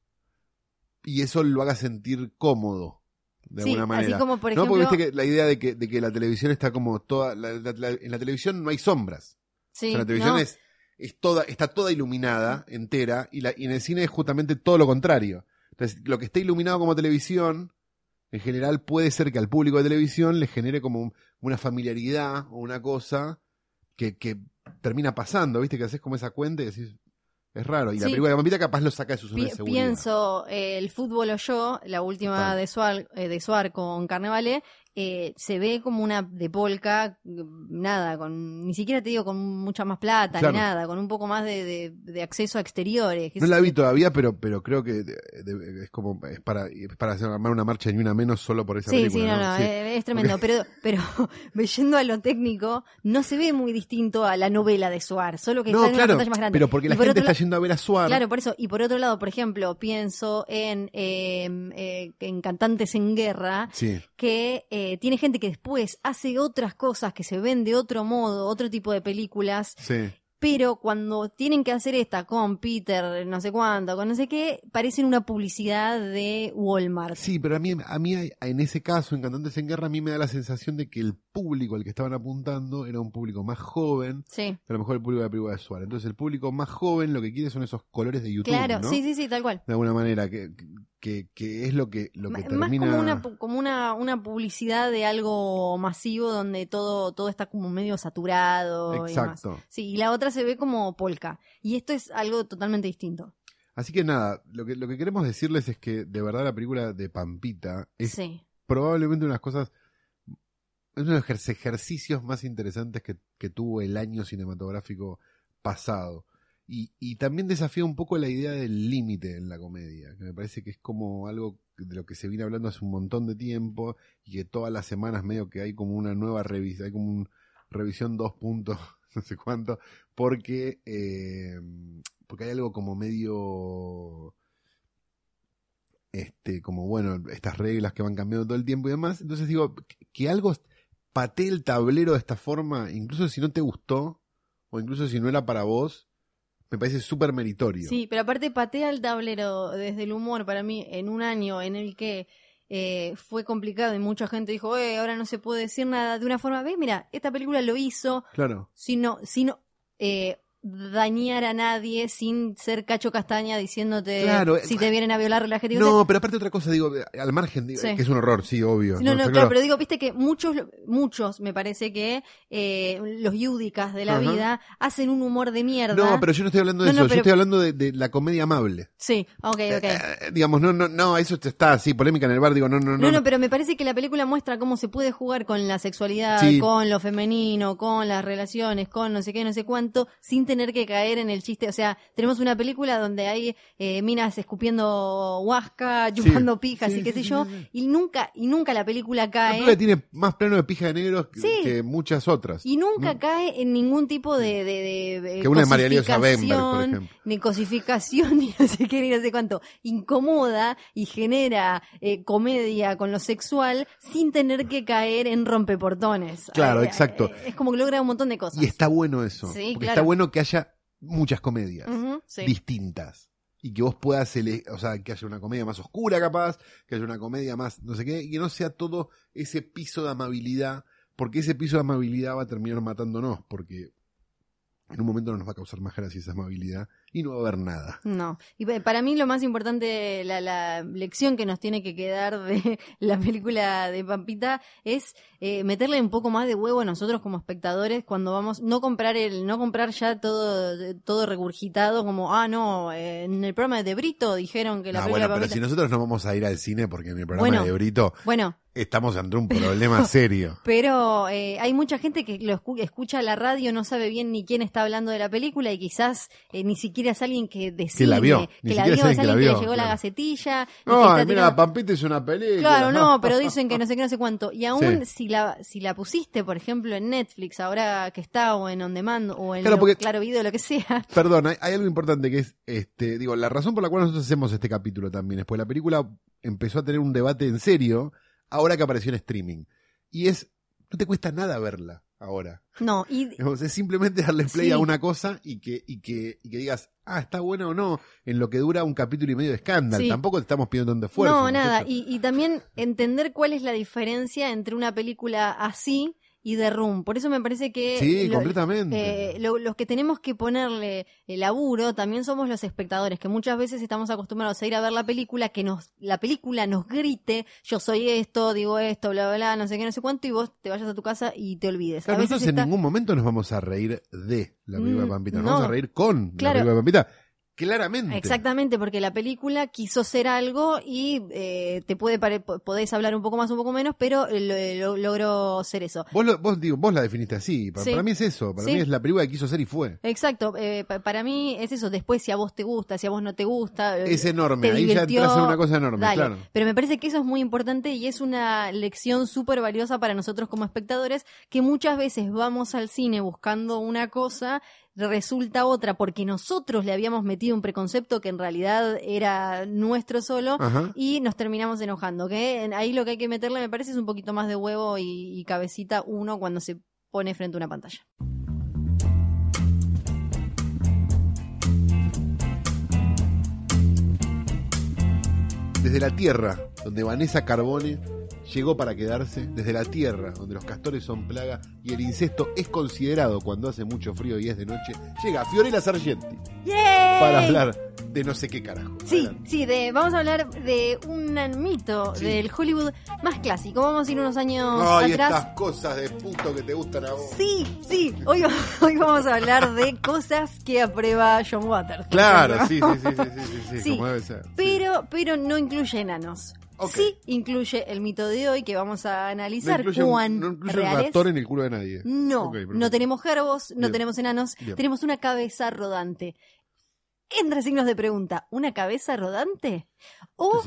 [SPEAKER 1] Y eso lo haga sentir cómodo, de
[SPEAKER 2] Sí,
[SPEAKER 1] alguna manera.
[SPEAKER 2] así como por
[SPEAKER 1] no, porque viste que la idea de que, de que la televisión está como toda. la- la- la- en la televisión no hay sombras.
[SPEAKER 2] sí,
[SPEAKER 1] O sea, la televisión
[SPEAKER 2] ¿no?
[SPEAKER 1] es, es toda, está toda iluminada, entera, y, la, y en el cine es justamente todo lo contrario. Entonces, lo que está iluminado como televisión, en general puede ser que al público de televisión le genere como un- una familiaridad o una cosa que, que termina pasando, ¿viste? Que haces como esa cuenta y decís, es raro. Y la película de capaz lo saca de su zona
[SPEAKER 2] Pi-
[SPEAKER 1] de seguridad.
[SPEAKER 2] pienso eh, el fútbol o yo, la última
[SPEAKER 1] Total.
[SPEAKER 2] de Suar, eh, de Suar con Carnevale, eh, se ve como una de polka, mm, nada, con ni siquiera te digo con mucha más plata
[SPEAKER 1] Claro.
[SPEAKER 2] ni nada, con un poco más de, de- de acceso a exteriores.
[SPEAKER 1] No la vi todavía, pero, pero creo que de- es como es para, es para hacer armar una marcha ni una menos solo por esa
[SPEAKER 2] Sí,
[SPEAKER 1] película.
[SPEAKER 2] sí, no, no,
[SPEAKER 1] Sí.
[SPEAKER 2] es tremendo. Pero, pero yendo a lo técnico, no se ve muy distinto a la novela de Suar, solo que
[SPEAKER 1] No,
[SPEAKER 2] está en
[SPEAKER 1] claro,
[SPEAKER 2] una pantalla más grande.
[SPEAKER 1] pero porque la
[SPEAKER 2] por
[SPEAKER 1] gente está yendo a ver a Suar.
[SPEAKER 2] Claro, por eso. Y por otro lado, por ejemplo, pienso en, eh, eh, en Cantantes en Guerra,
[SPEAKER 1] Sí.
[SPEAKER 2] que eh, tiene gente que después hace otras cosas que se ven de otro modo, otro tipo de películas,
[SPEAKER 1] Sí.
[SPEAKER 2] pero cuando tienen que hacer esta con Peter, no sé cuánto, con no sé qué, parecen una publicidad de Walmart.
[SPEAKER 1] Sí, pero a mí, a mí en ese caso, en Cantantes en Guerra, a mí me da la sensación de que el público al que estaban apuntando era un público más joven,
[SPEAKER 2] Sí,
[SPEAKER 1] que a lo mejor el público de la película de Suárez. Entonces el público más joven lo que quiere son esos colores de YouTube,
[SPEAKER 2] claro,
[SPEAKER 1] ¿no?
[SPEAKER 2] sí, sí, sí, tal cual.
[SPEAKER 1] De alguna manera, que, que, que es lo que, lo que
[SPEAKER 2] Ma- Más
[SPEAKER 1] termina...
[SPEAKER 2] como una como una, una publicidad de algo masivo donde todo todo está como medio saturado y.
[SPEAKER 1] Exacto.
[SPEAKER 2] Sí, y la otra se ve como polka. Y esto es algo totalmente distinto.
[SPEAKER 1] Así que nada, lo que, lo que queremos decirles es que de verdad la película de Pampita es
[SPEAKER 2] Sí.
[SPEAKER 1] probablemente una de las cosas, es uno de los ejer- ejercicios más interesantes que, que tuvo el año cinematográfico pasado. Y, y también desafía un poco la idea del límite en la comedia, que me parece que es como algo de lo que se viene hablando hace un montón de tiempo y que todas las semanas medio que hay como una nueva revisión, hay como un revisión dos puntos, no sé cuánto, porque, eh, porque hay algo como medio este, como bueno, estas reglas que van cambiando todo el tiempo y demás. Entonces digo, que- que algo patee el tablero de esta forma, incluso si no te gustó, o incluso si no era para vos, me parece súper meritorio.
[SPEAKER 2] Sí, pero aparte patea el tablero desde el humor para mí en un año en el que eh, fue complicado y mucha gente dijo, eh, ahora no se puede decir nada de una forma. ¿Ves? Mira, esta película lo hizo
[SPEAKER 1] Claro.
[SPEAKER 2] sino, sino eh, dañar a nadie sin ser cacho castaña diciéndote
[SPEAKER 1] Claro,
[SPEAKER 2] si
[SPEAKER 1] eh,
[SPEAKER 2] te vienen a violar la gente.
[SPEAKER 1] No, pero aparte otra cosa, digo, al margen, digo,
[SPEAKER 2] Sí.
[SPEAKER 1] que es un horror, sí, obvio.
[SPEAKER 2] No, no, claro, pero digo, viste que muchos, muchos, me parece que eh, los yúdicas de la vida hacen un humor de mierda.
[SPEAKER 1] No, pero yo no estoy hablando de
[SPEAKER 2] No,
[SPEAKER 1] eso,
[SPEAKER 2] no,
[SPEAKER 1] yo estoy hablando de, de la comedia amable.
[SPEAKER 2] Sí, ok, ok.
[SPEAKER 1] Eh, eh, digamos, no, no, no, eso está así, polémica en el bar, digo, no, no, no.
[SPEAKER 2] No, no, pero me parece que la película muestra cómo se puede jugar con la sexualidad,
[SPEAKER 1] Sí.
[SPEAKER 2] con lo femenino, con las relaciones, con no sé qué, no sé cuánto, sin tener que caer en el chiste. O sea, tenemos una película donde hay eh, minas escupiendo huasca, chupando pijas
[SPEAKER 1] Sí,
[SPEAKER 2] y qué
[SPEAKER 1] sí,
[SPEAKER 2] sé
[SPEAKER 1] sí,
[SPEAKER 2] yo,
[SPEAKER 1] sí, sí.
[SPEAKER 2] y nunca, y nunca la película
[SPEAKER 1] La
[SPEAKER 2] cae.
[SPEAKER 1] película tiene más plano de pija de negros que,
[SPEAKER 2] Sí.
[SPEAKER 1] que muchas otras.
[SPEAKER 2] Y nunca cae en ningún tipo de, de, de,
[SPEAKER 1] Que una de María por ejemplo.
[SPEAKER 2] ni cosificación, ni no sé qué, ni no sé cuánto. Incomoda y genera eh, comedia con lo sexual sin tener que caer en rompeportones.
[SPEAKER 1] Claro,
[SPEAKER 2] Eh,
[SPEAKER 1] exacto.
[SPEAKER 2] es como que logra un montón de cosas.
[SPEAKER 1] Y está bueno eso.
[SPEAKER 2] Sí,
[SPEAKER 1] porque
[SPEAKER 2] claro.
[SPEAKER 1] está bueno que haya muchas comedias
[SPEAKER 2] sí.
[SPEAKER 1] distintas. Y que vos puedas, o sea, que haya una comedia más oscura capaz, que haya una comedia más no sé qué, y que no sea todo ese piso de amabilidad, porque ese piso de amabilidad va a terminar matándonos, porque en un momento no nos va a causar más gracia esa amabilidad y no va a haber nada.
[SPEAKER 2] No, y pa- para mí lo más importante, la, la lección que nos tiene que quedar de la película de Pampita es eh, meterle un poco más de huevo a nosotros como espectadores cuando vamos, no comprar el, no comprar ya todo, todo regurgitado como, ah no, eh, en el programa de Brito dijeron que la
[SPEAKER 1] Ah,
[SPEAKER 2] película
[SPEAKER 1] bueno,
[SPEAKER 2] de
[SPEAKER 1] pero
[SPEAKER 2] Pampita.
[SPEAKER 1] si nosotros no vamos a ir al cine porque en el programa
[SPEAKER 2] Bueno.
[SPEAKER 1] de Brito
[SPEAKER 2] Bueno,
[SPEAKER 1] estamos ante un problema serio.
[SPEAKER 2] pero eh, hay mucha gente que lo escu- escucha la radio, no sabe bien ni quién está hablando de la película y quizás eh, ni siquiera es alguien que decide,
[SPEAKER 1] la vio,
[SPEAKER 2] que la vio,
[SPEAKER 1] que la
[SPEAKER 2] alguien que,
[SPEAKER 1] vio,
[SPEAKER 2] le llegó la gacetilla.
[SPEAKER 1] No, mira,
[SPEAKER 2] tirando-
[SPEAKER 1] Pampita es una película.
[SPEAKER 2] Claro, no, pero dicen que no sé qué, no sé cuánto. Y aún
[SPEAKER 1] Sí.
[SPEAKER 2] si la si la pusiste, por ejemplo, en Netflix, ahora que está, o en On Demand, o en
[SPEAKER 1] Claro,
[SPEAKER 2] lo-
[SPEAKER 1] porque-
[SPEAKER 2] Claro Video, lo que sea.
[SPEAKER 1] Perdón, hay, hay algo importante que es, este, digo, la razón por la cual nosotros hacemos este capítulo también es porque la película empezó a tener un debate en serio ahora que apareció en streaming. Y es, no te cuesta nada verla ahora.
[SPEAKER 2] No, y
[SPEAKER 1] es simplemente darle play
[SPEAKER 2] Sí.
[SPEAKER 1] a una cosa y que, y que, y que digas, ah, está buena o no, en lo que dura un capítulo y medio de escándalo.
[SPEAKER 2] Sí.
[SPEAKER 1] Tampoco te estamos pidiendo tanto esfuerzo.
[SPEAKER 2] no, nada. Y, y también entender cuál es la diferencia entre una película así y The Room. Por eso me parece que
[SPEAKER 1] Sí,
[SPEAKER 2] lo-
[SPEAKER 1] completamente.
[SPEAKER 2] eh, lo- los que tenemos que ponerle el laburo también somos los espectadores, que muchas veces estamos acostumbrados a ir a ver la película, que nos la película nos grite, yo soy esto, digo esto, bla, bla, bla, no sé qué, no sé cuánto, y vos te vayas a tu casa y te olvides.
[SPEAKER 1] Claro,
[SPEAKER 2] a veces
[SPEAKER 1] nosotros
[SPEAKER 2] está-
[SPEAKER 1] en ningún momento nos vamos a reír de la película de
[SPEAKER 2] Mm,
[SPEAKER 1] Pampita, nos
[SPEAKER 2] no.
[SPEAKER 1] vamos a reír con
[SPEAKER 2] Claro.
[SPEAKER 1] la película de Pampita. Claramente.
[SPEAKER 2] Exactamente, porque la película quiso ser algo y eh, te puede podés hablar un poco más, un poco menos, pero eh, lo- lo- logró ser eso.
[SPEAKER 1] Vos, lo- vos, digo, vos la definiste así. Para,
[SPEAKER 2] Sí.
[SPEAKER 1] para mí es eso. Para
[SPEAKER 2] Sí.
[SPEAKER 1] mí es la película que quiso ser y fue.
[SPEAKER 2] Exacto, eh, pa- para mí es eso. Después, si a vos te gusta, si a vos no te gusta, eh,
[SPEAKER 1] Es enorme. Ahí ya entras en una cosa enorme,
[SPEAKER 2] dale.
[SPEAKER 1] claro.
[SPEAKER 2] Pero me parece que eso es muy importante y es una lección súper valiosa para nosotros como espectadores, que muchas veces vamos al cine buscando una cosa, resulta otra, porque nosotros le habíamos metido un preconcepto que en realidad era nuestro solo.
[SPEAKER 1] Ajá.
[SPEAKER 2] Y nos terminamos enojando, que ahí lo que hay que meterle me parece es un poquito más de huevo y, y cabecita uno cuando se pone frente a una pantalla.
[SPEAKER 1] Desde la tierra, donde Vanessa Carbone llegó para quedarse, desde la tierra, donde los castores son plaga y el incesto es considerado cuando hace mucho frío y es de noche, llega Fiorella Sargenti
[SPEAKER 2] ¡Yay!
[SPEAKER 1] para hablar de no sé qué carajo.
[SPEAKER 2] Sí,
[SPEAKER 1] Adelante.
[SPEAKER 2] sí, de, vamos a hablar de un mito
[SPEAKER 1] Sí.
[SPEAKER 2] del Hollywood más clásico. Vamos a ir unos años
[SPEAKER 1] Ay,
[SPEAKER 2] atrás.
[SPEAKER 1] estas cosas de puto que te gustan a vos.
[SPEAKER 2] Sí, sí, hoy, hoy vamos a hablar de cosas que aprueba John Waters.
[SPEAKER 1] Claro, sí, sí, sí, sí, sí, sí, sí,
[SPEAKER 2] Sí,
[SPEAKER 1] como debe ser. sí.
[SPEAKER 2] Pero, pero no incluye enanos. Sí incluye el mito de hoy que vamos a
[SPEAKER 1] No
[SPEAKER 2] analizar
[SPEAKER 1] un-
[SPEAKER 2] cuán
[SPEAKER 1] no incluye un
[SPEAKER 2] real es.
[SPEAKER 1] ratón en el culo de nadie.
[SPEAKER 2] No, no tenemos gerbos, no
[SPEAKER 1] Bien.
[SPEAKER 2] tenemos enanos,
[SPEAKER 1] Bien.
[SPEAKER 2] tenemos una cabeza rodante. Entre signos de pregunta, ¿una cabeza rodante? O,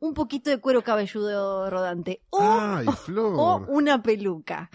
[SPEAKER 2] un poquito de cuero cabelludo rodante. O,
[SPEAKER 1] Ay, Flor.
[SPEAKER 2] o una peluca.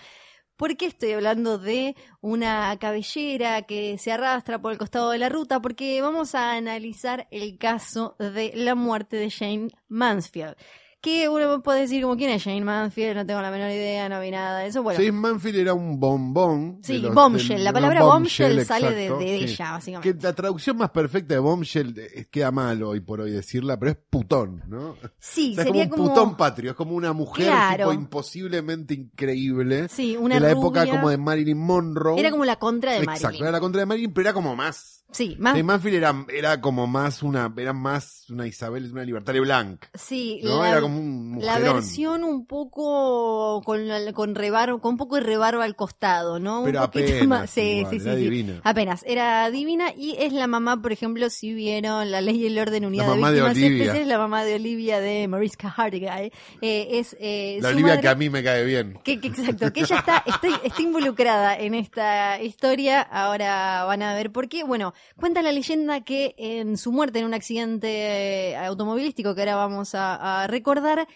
[SPEAKER 2] ¿Por qué estoy hablando de una cabellera que se arrastra por el costado de la ruta? Porque vamos a analizar el caso de la muerte de Jane Mansfield. Que uno puede decir como quién es Jane Manfield, no tengo la menor idea, no vi nada de eso. Bueno,
[SPEAKER 1] James Manfield era un bombón.
[SPEAKER 2] sí,
[SPEAKER 1] los-
[SPEAKER 2] bombshell,
[SPEAKER 1] del-
[SPEAKER 2] la palabra bombshell, sale de,
[SPEAKER 1] exacto,
[SPEAKER 2] de ella, básicamente.
[SPEAKER 1] Que la traducción más perfecta de bombshell eh, queda mal hoy por hoy decirla, pero es putón, ¿no?
[SPEAKER 2] Sí,
[SPEAKER 1] O sea, es
[SPEAKER 2] sería
[SPEAKER 1] como un putón patrio, es como una mujer
[SPEAKER 2] Claro.
[SPEAKER 1] tipo imposiblemente increíble.
[SPEAKER 2] Sí, una
[SPEAKER 1] de la época como de Marilyn Monroe.
[SPEAKER 2] Era como la contra de
[SPEAKER 1] Exacto,
[SPEAKER 2] Marilyn.
[SPEAKER 1] era la contra de Marilyn, pero era como más.
[SPEAKER 2] Sí, más.
[SPEAKER 1] James Manfield era, era como más una, era más una Isabel, una Libertalia Blanc.
[SPEAKER 2] Sí,
[SPEAKER 1] ¿no?
[SPEAKER 2] la,
[SPEAKER 1] era como un
[SPEAKER 2] la
[SPEAKER 1] mujerón.
[SPEAKER 2] versión un poco con, la- con rebarba, con un poco de rebarba al costado, ¿no?
[SPEAKER 1] Pero
[SPEAKER 2] un poquito
[SPEAKER 1] apenas,
[SPEAKER 2] más. Sí,
[SPEAKER 1] igual,
[SPEAKER 2] sí, sí,
[SPEAKER 1] era
[SPEAKER 2] sí.
[SPEAKER 1] divina.
[SPEAKER 2] Apenas, era divina y es la mamá, por ejemplo, si vieron La Ley y el Orden Unidad
[SPEAKER 1] La
[SPEAKER 2] de
[SPEAKER 1] mamá de
[SPEAKER 2] Víctimas
[SPEAKER 1] Olivia.
[SPEAKER 2] Especiales, la mamá de Olivia de Mariska Hargitay. Eh, es eh,
[SPEAKER 1] La Olivia
[SPEAKER 2] madre-
[SPEAKER 1] que a mí me cae bien.
[SPEAKER 2] que, que- exacto, que ella está, está, está involucrada en esta historia. Ahora van a ver por qué. Bueno, cuenta la leyenda que en su muerte en un accidente eh, automovilístico que ahora vamos a, a recordar,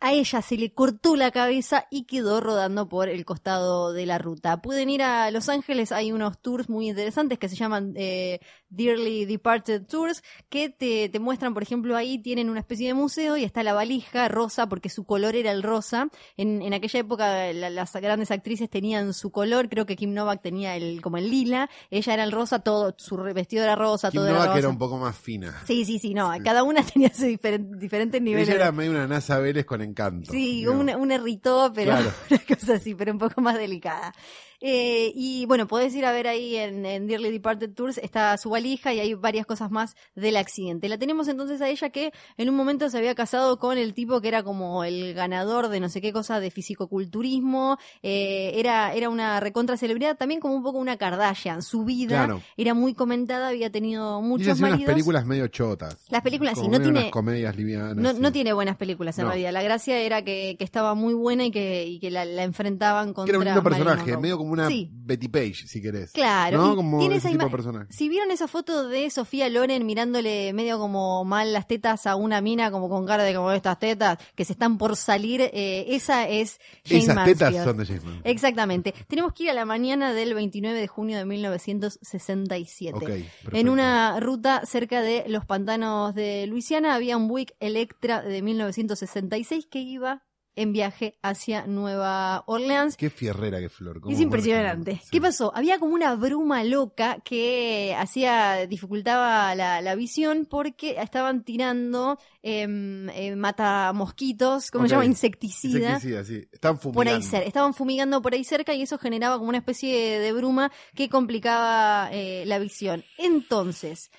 [SPEAKER 2] a ella se le cortó la cabeza y quedó rodando por el costado de la ruta. Pueden ir a Los Ángeles, hay unos tours muy interesantes que se llaman eh, Dearly Departed Tours, que te, te muestran, por ejemplo, ahí tienen una especie de museo y está la valija rosa porque su color era el rosa. En, en aquella época la- las grandes actrices tenían su color, creo que Kim Novak tenía el como el lila, ella era el rosa, todo su vestido era rosa,
[SPEAKER 1] Kim
[SPEAKER 2] todo era
[SPEAKER 1] Novak
[SPEAKER 2] rosa.
[SPEAKER 1] era un poco más fina.
[SPEAKER 2] Sí, sí, sí, no, cada una tenía sus diferen- diferentes niveles.
[SPEAKER 1] Ella era medio una NASA Vélez con encanto.
[SPEAKER 2] Sí, una, una irritó, pero
[SPEAKER 1] Claro.
[SPEAKER 2] una cosa así, pero un poco más delicada. Eh, y bueno, podés ir a ver ahí en, en Dearly Departed Tours, está su valija y hay varias cosas más del accidente. La tenemos entonces a ella que en un momento se había casado con el tipo que era como el ganador de no sé qué cosa de fisicoculturismo, eh, era, era una recontra celebridad, también como un poco una Kardashian. Su vida
[SPEAKER 1] Claro.
[SPEAKER 2] era muy comentada, había tenido
[SPEAKER 1] Y
[SPEAKER 2] muchos
[SPEAKER 1] unas
[SPEAKER 2] maridos.
[SPEAKER 1] películas medio chotas.
[SPEAKER 2] Las películas, sí, no tiene-
[SPEAKER 1] unas comedias livianas.
[SPEAKER 2] No,
[SPEAKER 1] sí.
[SPEAKER 2] no tiene buenas películas en
[SPEAKER 1] No.
[SPEAKER 2] realidad. La gracia era que, que estaba muy buena y que, y que la, la enfrentaban contra.
[SPEAKER 1] era un lindo personaje, medio como una
[SPEAKER 2] Sí,
[SPEAKER 1] Betty Page, si querés.
[SPEAKER 2] claro.
[SPEAKER 1] ¿No? Como
[SPEAKER 2] tiene
[SPEAKER 1] ese
[SPEAKER 2] esa
[SPEAKER 1] tipo de personaje.
[SPEAKER 2] Si vieron esa foto de Sofía Loren mirándole medio como mal las tetas a una mina, como con cara de como estas tetas, que se están por salir, eh, esa es Jane
[SPEAKER 1] Esas
[SPEAKER 2] Mansfield.
[SPEAKER 1] tetas son de Manfield.
[SPEAKER 2] Exactamente. Tenemos que ir a la mañana del 29 de junio de 1967.
[SPEAKER 1] Ok,
[SPEAKER 2] En una ruta cerca de los pantanos de Luisiana había un Buick Electra de 1966 que iba en viaje hacia Nueva Orleans.
[SPEAKER 1] Qué fierrera que Flor. cómo
[SPEAKER 2] Es impresionante.
[SPEAKER 1] Sí.
[SPEAKER 2] ¿Qué pasó? Había como una bruma loca que hacía, dificultaba la, la visión porque estaban tirando em, eh, matamosquitos, ¿cómo
[SPEAKER 1] Ok.
[SPEAKER 2] se llama? Insecticida
[SPEAKER 1] Insecticida, sí. Están
[SPEAKER 2] por
[SPEAKER 1] fumigando.
[SPEAKER 2] ahí cerca. Estaban fumigando por ahí cerca y eso generaba como una especie de bruma que complicaba eh, la visión. Entonces,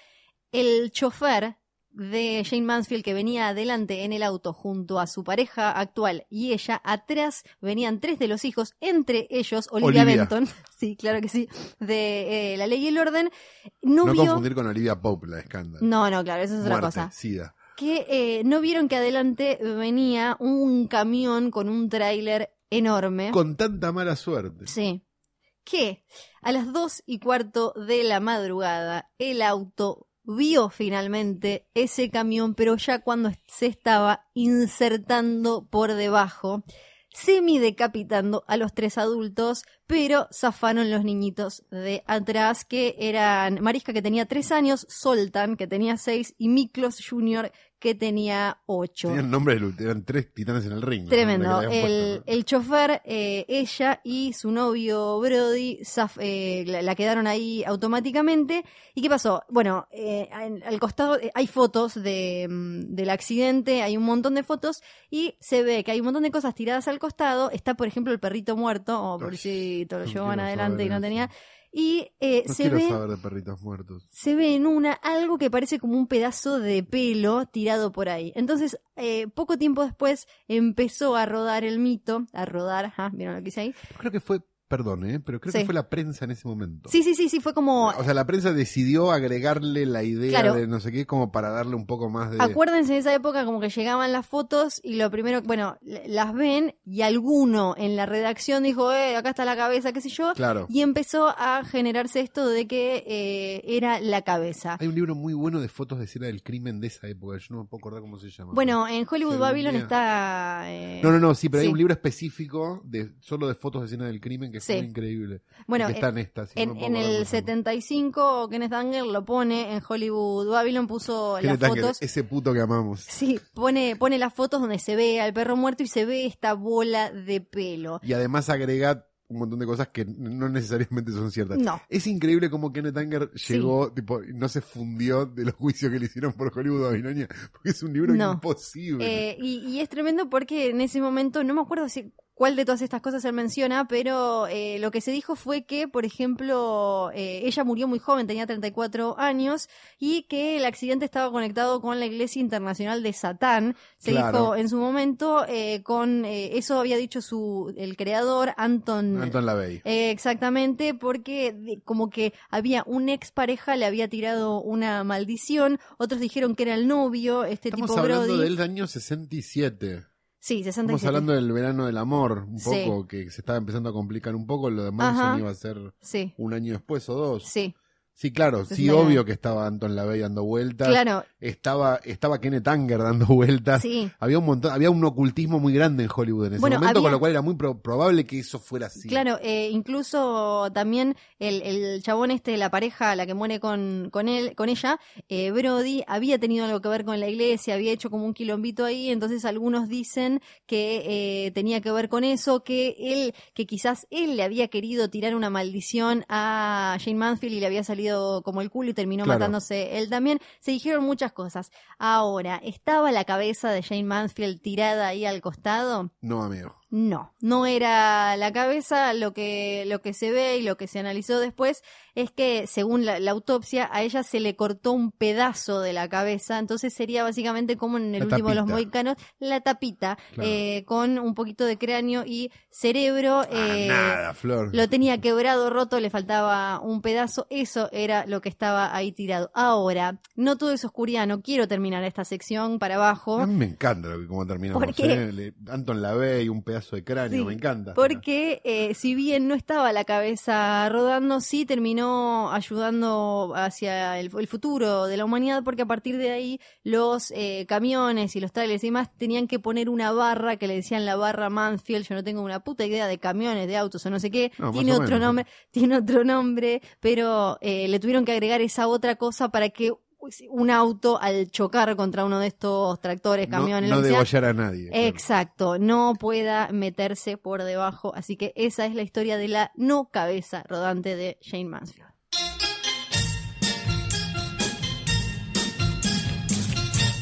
[SPEAKER 2] el chofer de Jane Mansfield que venía adelante en el auto junto a su pareja actual y ella, atrás venían tres de los hijos, entre ellos Olivia,
[SPEAKER 1] Olivia.
[SPEAKER 2] Benton, sí, claro que sí, de eh, La Ley y el Orden, no,
[SPEAKER 1] No
[SPEAKER 2] vio...
[SPEAKER 1] confundir con Olivia Pope, la escándalo.
[SPEAKER 2] No, no, claro, eso es otra cosa
[SPEAKER 1] Sida.
[SPEAKER 2] que eh, no vieron que adelante venía un camión con un tráiler enorme.
[SPEAKER 1] Con tanta mala suerte.
[SPEAKER 2] Sí. Que a las dos y cuarto de la madrugada el auto vio finalmente ese camión, pero ya cuando se estaba insertando por debajo, semi-decapitando a los tres adultos, pero zafaron los niñitos de atrás, que eran Marisca, que tenía tres años, Soltan, que tenía seis, y Miklos Jr., que tenía ocho.
[SPEAKER 1] Tenían nombre de eran tres titanes en el ring.
[SPEAKER 2] Tremendo. El,
[SPEAKER 1] puesto, ¿no?
[SPEAKER 2] el chofer, eh, ella y su novio Brody eh, la, la quedaron ahí automáticamente. ¿Y qué pasó? Bueno, eh, en- al costado eh, hay fotos de, mm, del accidente, hay un montón de fotos y se ve que hay un montón de cosas tiradas al costado. Está, por ejemplo, el perrito muerto, o por
[SPEAKER 1] Ay,
[SPEAKER 2] si lo llevaban adelante y no
[SPEAKER 1] eso.
[SPEAKER 2] Y eh,
[SPEAKER 1] No
[SPEAKER 2] se ve
[SPEAKER 1] saber de perritos muertos.
[SPEAKER 2] se ve en una algo que parece como un pedazo de pelo tirado por ahí. Entonces, eh, poco tiempo después empezó a rodar el mito, a rodar, ajá, ¿vieron lo que hice ahí?
[SPEAKER 1] Creo que fue, perdón, ¿eh? pero creo
[SPEAKER 2] Sí.
[SPEAKER 1] que fue la prensa en ese momento.
[SPEAKER 2] Sí, sí, sí, sí, fue como...
[SPEAKER 1] O sea, la prensa decidió agregarle la idea
[SPEAKER 2] Claro.
[SPEAKER 1] de no sé qué como para darle un poco más de...
[SPEAKER 2] Acuérdense de esa época como que llegaban las fotos y lo primero, bueno, las ven y alguno en la redacción dijo, eh, acá está la cabeza, qué sé yo,
[SPEAKER 1] Claro.
[SPEAKER 2] y empezó a generarse esto de que eh, era la cabeza.
[SPEAKER 1] Hay un libro muy bueno de fotos de escena del crimen de esa época. Yo no me puedo acordar cómo se llama.
[SPEAKER 2] Bueno, en Hollywood Babylon está... eh,
[SPEAKER 1] No, no, no, sí, pero hay un libro específico de solo de fotos de escena del crimen que que
[SPEAKER 2] Sí.
[SPEAKER 1] fue increíble.
[SPEAKER 2] Bueno,
[SPEAKER 1] que está en esta. si
[SPEAKER 2] En, en el
[SPEAKER 1] cómo se llama.
[SPEAKER 2] 75, Kenneth Anger lo pone en Hollywood Babylon, puso
[SPEAKER 1] Kenneth
[SPEAKER 2] las
[SPEAKER 1] Anger,
[SPEAKER 2] fotos.
[SPEAKER 1] ese puto que amamos.
[SPEAKER 2] Sí, pone, pone las fotos donde se ve al perro muerto y se ve esta bola de pelo.
[SPEAKER 1] Y además agrega un montón de cosas que no necesariamente son ciertas.
[SPEAKER 2] No.
[SPEAKER 1] Es increíble cómo Kenneth Anger llegó, tipo, y no se fundió de los juicios que le hicieron por Hollywood Babilonia, porque es un libro
[SPEAKER 2] No.
[SPEAKER 1] imposible.
[SPEAKER 2] Eh, y, y es tremendo porque en ese momento, no me acuerdo si cuál de todas estas cosas él menciona, pero eh, lo que se dijo fue que, por ejemplo, eh, ella murió muy joven, tenía 34 años, y que el accidente estaba conectado con la Iglesia Internacional de Satán. Se
[SPEAKER 1] Claro.
[SPEAKER 2] dijo en su momento, eh, con eh, eso había dicho su el creador Anton.
[SPEAKER 1] Anton LaVey.
[SPEAKER 2] Eh, exactamente, porque de- como que había un ex pareja, le había tirado una maldición, otros dijeron que era el novio, este
[SPEAKER 1] Estamos
[SPEAKER 2] tipo
[SPEAKER 1] hablando
[SPEAKER 2] Brody.
[SPEAKER 1] del año 67.
[SPEAKER 2] Sí, 67.
[SPEAKER 1] Estamos hablando del verano del amor, un
[SPEAKER 2] Sí.
[SPEAKER 1] poco, que se estaba empezando a complicar un poco. Lo de Manson
[SPEAKER 2] Ajá.
[SPEAKER 1] iba a ser
[SPEAKER 2] Sí,
[SPEAKER 1] un año después o dos.
[SPEAKER 2] sí,
[SPEAKER 1] Sí, claro, sí,
[SPEAKER 2] 69.
[SPEAKER 1] obvio que estaba Anton LaVey dando vueltas.
[SPEAKER 2] claro,
[SPEAKER 1] Estaba, estaba Kenneth Anger dando vueltas.
[SPEAKER 2] sí.
[SPEAKER 1] Había un montón, había un ocultismo muy grande en Hollywood en ese
[SPEAKER 2] Bueno,
[SPEAKER 1] momento,
[SPEAKER 2] había-
[SPEAKER 1] con lo cual era muy pro- probable que eso fuera así.
[SPEAKER 2] Claro, eh, incluso también el, el chabón este, la pareja, la que muere con, con él, con ella, eh, Brody, había tenido algo que ver con la iglesia, había hecho como un quilombito ahí, entonces algunos dicen que eh, tenía que ver con eso, que él, que quizás él le había querido tirar una maldición a Jane Mansfield y le había salido como el culo y terminó
[SPEAKER 1] Claro.
[SPEAKER 2] matándose él también. Se dijeron muchas cosas. Ahora, ¿estaba la cabeza de Jane Mansfield tirada ahí al costado?
[SPEAKER 1] No, amigo.
[SPEAKER 2] No, no era la cabeza. Lo que, lo que se ve y lo que se analizó después es que, según la, la autopsia, a ella se le cortó un pedazo de la cabeza. Entonces sería básicamente como en el
[SPEAKER 1] La
[SPEAKER 2] último de los
[SPEAKER 1] tapita.
[SPEAKER 2] mohicanos, la tapita,
[SPEAKER 1] Claro.
[SPEAKER 2] eh, con un poquito de cráneo y cerebro.
[SPEAKER 1] Ah,
[SPEAKER 2] eh,
[SPEAKER 1] nada, Flor.
[SPEAKER 2] lo tenía quebrado, roto, le faltaba un pedazo. Eso era lo que estaba ahí tirado. Ahora, no todo es oscuridad. No quiero terminar esta sección para abajo.
[SPEAKER 1] A mí me encanta lo que, cómo terminamos.
[SPEAKER 2] ¿Por qué?
[SPEAKER 1] ¿eh? Anton LaVey, un pedazo de cráneo,
[SPEAKER 2] Sí,
[SPEAKER 1] me encanta.
[SPEAKER 2] Porque eh, si bien no estaba la cabeza rodando, sí terminó ayudando hacia el, el futuro de la humanidad, porque a partir de ahí los eh, camiones y los trailers y demás tenían que poner una barra que le decían la barra Mansfield. Yo no tengo una puta idea de camiones, de autos o no sé qué.
[SPEAKER 1] No,
[SPEAKER 2] tiene otro
[SPEAKER 1] menos.
[SPEAKER 2] nombre, tiene otro nombre, pero eh, le tuvieron que agregar esa otra cosa para que un auto al chocar contra uno de estos tractores,
[SPEAKER 1] no
[SPEAKER 2] camiones,
[SPEAKER 1] no
[SPEAKER 2] sea,
[SPEAKER 1] degollar a nadie. claro.
[SPEAKER 2] Exacto, no pueda meterse por debajo. Así que esa es la historia de la no cabeza rodante de Jane Mansfield.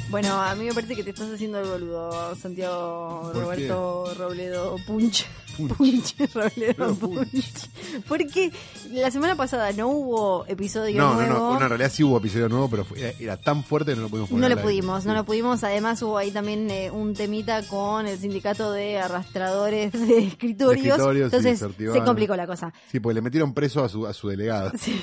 [SPEAKER 2] Bueno, a mí me parece que te estás haciendo el boludo, Santiago
[SPEAKER 1] ¿Por
[SPEAKER 2] Roberto Robledo Punch.
[SPEAKER 1] Punch.
[SPEAKER 2] Punch, Robledo Punch.
[SPEAKER 1] Punch.
[SPEAKER 2] Porque la semana pasada no hubo episodio
[SPEAKER 1] No, no,
[SPEAKER 2] nuevo.
[SPEAKER 1] no, no, en realidad sí hubo episodio nuevo, pero fue- era, era tan fuerte que no lo pudimos poner.
[SPEAKER 2] No lo pudimos, no lo pudimos. Además hubo ahí también eh, un temita con el sindicato de arrastradores de escritorios.
[SPEAKER 1] De escritorios,
[SPEAKER 2] Entonces
[SPEAKER 1] se
[SPEAKER 2] complicó la cosa.
[SPEAKER 1] Sí, porque le metieron preso a su, a su delegado.
[SPEAKER 2] Sí,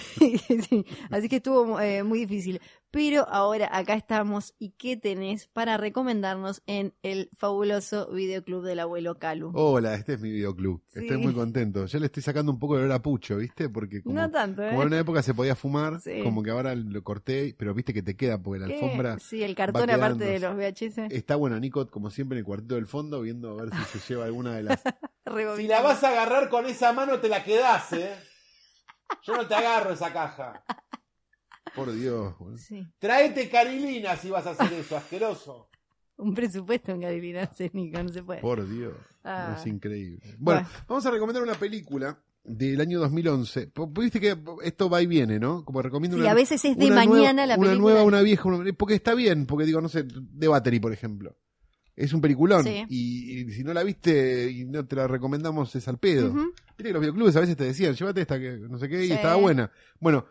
[SPEAKER 2] sí. Así que estuvo eh, muy difícil. Pero ahora acá estamos. ¿Y qué tenés para recomendarnos en el fabuloso videoclub del abuelo Calu?
[SPEAKER 1] Hola, este es mi videoclub.
[SPEAKER 2] Sí.
[SPEAKER 1] Estoy muy contento. Ya le estoy sacando un poco de olor a pucho, ¿viste? Porque como,
[SPEAKER 2] no tanto, ¿eh?
[SPEAKER 1] como en una época se podía fumar,
[SPEAKER 2] Sí.
[SPEAKER 1] como que ahora lo corté, pero viste que te queda porque la
[SPEAKER 2] ¿Qué?
[SPEAKER 1] alfombra
[SPEAKER 2] Sí, el cartón aparte de los VHS.
[SPEAKER 1] está bueno, Nico, como siempre en el cuartito del fondo, viendo a ver si se lleva alguna de las.
[SPEAKER 2] Rebobinando.
[SPEAKER 1] a agarrar con esa mano, te la quedás, ¿eh? Yo no te agarro esa caja. Por Dios, boludo.
[SPEAKER 2] Sí.
[SPEAKER 1] Traete carilina si vas a hacer eso, asqueroso.
[SPEAKER 2] Un presupuesto en Carolina Nico, no se puede.
[SPEAKER 1] Por Dios,
[SPEAKER 2] Ah.
[SPEAKER 1] es increíble. Bueno,
[SPEAKER 2] Bueno.
[SPEAKER 1] vamos a recomendar una película del año 2011. Po- Viste que esto va y viene, ¿no? Como recomiendo
[SPEAKER 2] Sí,
[SPEAKER 1] una,
[SPEAKER 2] a veces es de
[SPEAKER 1] una
[SPEAKER 2] mañana
[SPEAKER 1] nueva,
[SPEAKER 2] la
[SPEAKER 1] Una
[SPEAKER 2] película.
[SPEAKER 1] nueva, una vieja, una- porque está bien, porque digo, no sé, The Battery, por ejemplo. Es un peliculón.
[SPEAKER 2] Sí.
[SPEAKER 1] Y, y si no la viste y no te la recomendamos, es al pedo. Viste que los videoclubes a veces te decían, llévate esta que no sé qué, y estaba buena. Bueno,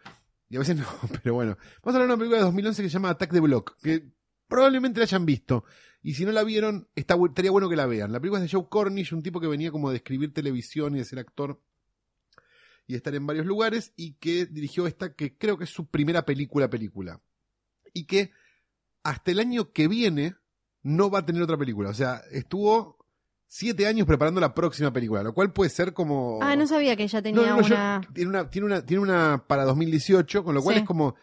[SPEAKER 1] y a veces no, pero bueno. Vamos a hablar de una película de 2011 que se llama Attack the Block, que probablemente la hayan visto. Y si no la vieron, está, estaría bueno que la vean. La película es de Joe Cornish, un tipo que venía como de escribir televisión y de ser actor y de estar en varios lugares, y que dirigió esta que creo que es su primera película película. Y que hasta el año que viene no va a tener otra película. O sea, estuvo siete años preparando la próxima película, lo cual puede ser como...
[SPEAKER 2] Ah, no sabía que ella tenía
[SPEAKER 1] No, no, no, yo-
[SPEAKER 2] una.
[SPEAKER 1] tiene una, tiene una, tiene una para 2018, con lo cual
[SPEAKER 2] Sí.
[SPEAKER 1] es como,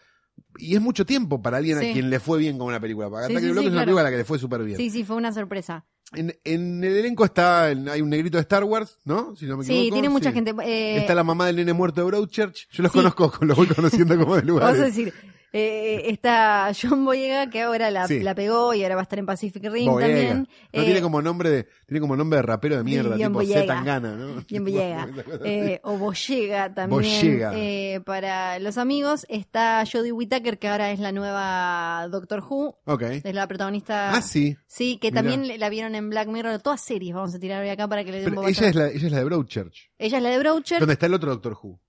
[SPEAKER 1] y es mucho tiempo para alguien
[SPEAKER 2] Sí.
[SPEAKER 1] a quien le fue bien con una película. Para
[SPEAKER 2] Sí, sí,
[SPEAKER 1] the Block
[SPEAKER 2] sí,
[SPEAKER 1] es una
[SPEAKER 2] claro.
[SPEAKER 1] película a la que le fue súper bien.
[SPEAKER 2] Sí, sí, fue una sorpresa.
[SPEAKER 1] En, en el elenco está, hay un negrito de Star Wars, ¿no? Si no me
[SPEAKER 2] Sí,
[SPEAKER 1] equivoco.
[SPEAKER 2] tiene mucha
[SPEAKER 1] Sí.
[SPEAKER 2] gente. eh,
[SPEAKER 1] Está la mamá del nene muerto de Broadchurch. Yo los
[SPEAKER 2] Sí.
[SPEAKER 1] conozco, los voy conociendo como de lugar.
[SPEAKER 2] Vamos a decir, eh, está John Boyega, que ahora la,
[SPEAKER 1] Sí.
[SPEAKER 2] la pegó y ahora va a estar en Pacific Rim
[SPEAKER 1] Boyega.
[SPEAKER 2] también.
[SPEAKER 1] No,
[SPEAKER 2] Eh,
[SPEAKER 1] tiene como nombre de, tiene como nombre de rapero de mierda,
[SPEAKER 2] Bien
[SPEAKER 1] tipo
[SPEAKER 2] Boyega.
[SPEAKER 1] Tangana, ¿no?
[SPEAKER 2] Boyega. Eh, o Boyega también. Eh, para los amigos está Jodie Whittaker, que ahora es la nueva Doctor Who.
[SPEAKER 1] Ok.
[SPEAKER 2] Es la protagonista.
[SPEAKER 1] Ah, sí.
[SPEAKER 2] Sí, que
[SPEAKER 1] Mirá.
[SPEAKER 2] también la vieron en Black Mirror. Todas series vamos a tirar hoy acá para que le den
[SPEAKER 1] Pero ella es, la, ella es la de Broadchurch.
[SPEAKER 2] Ella es la de Brocher.
[SPEAKER 1] Donde está el otro Doctor Who.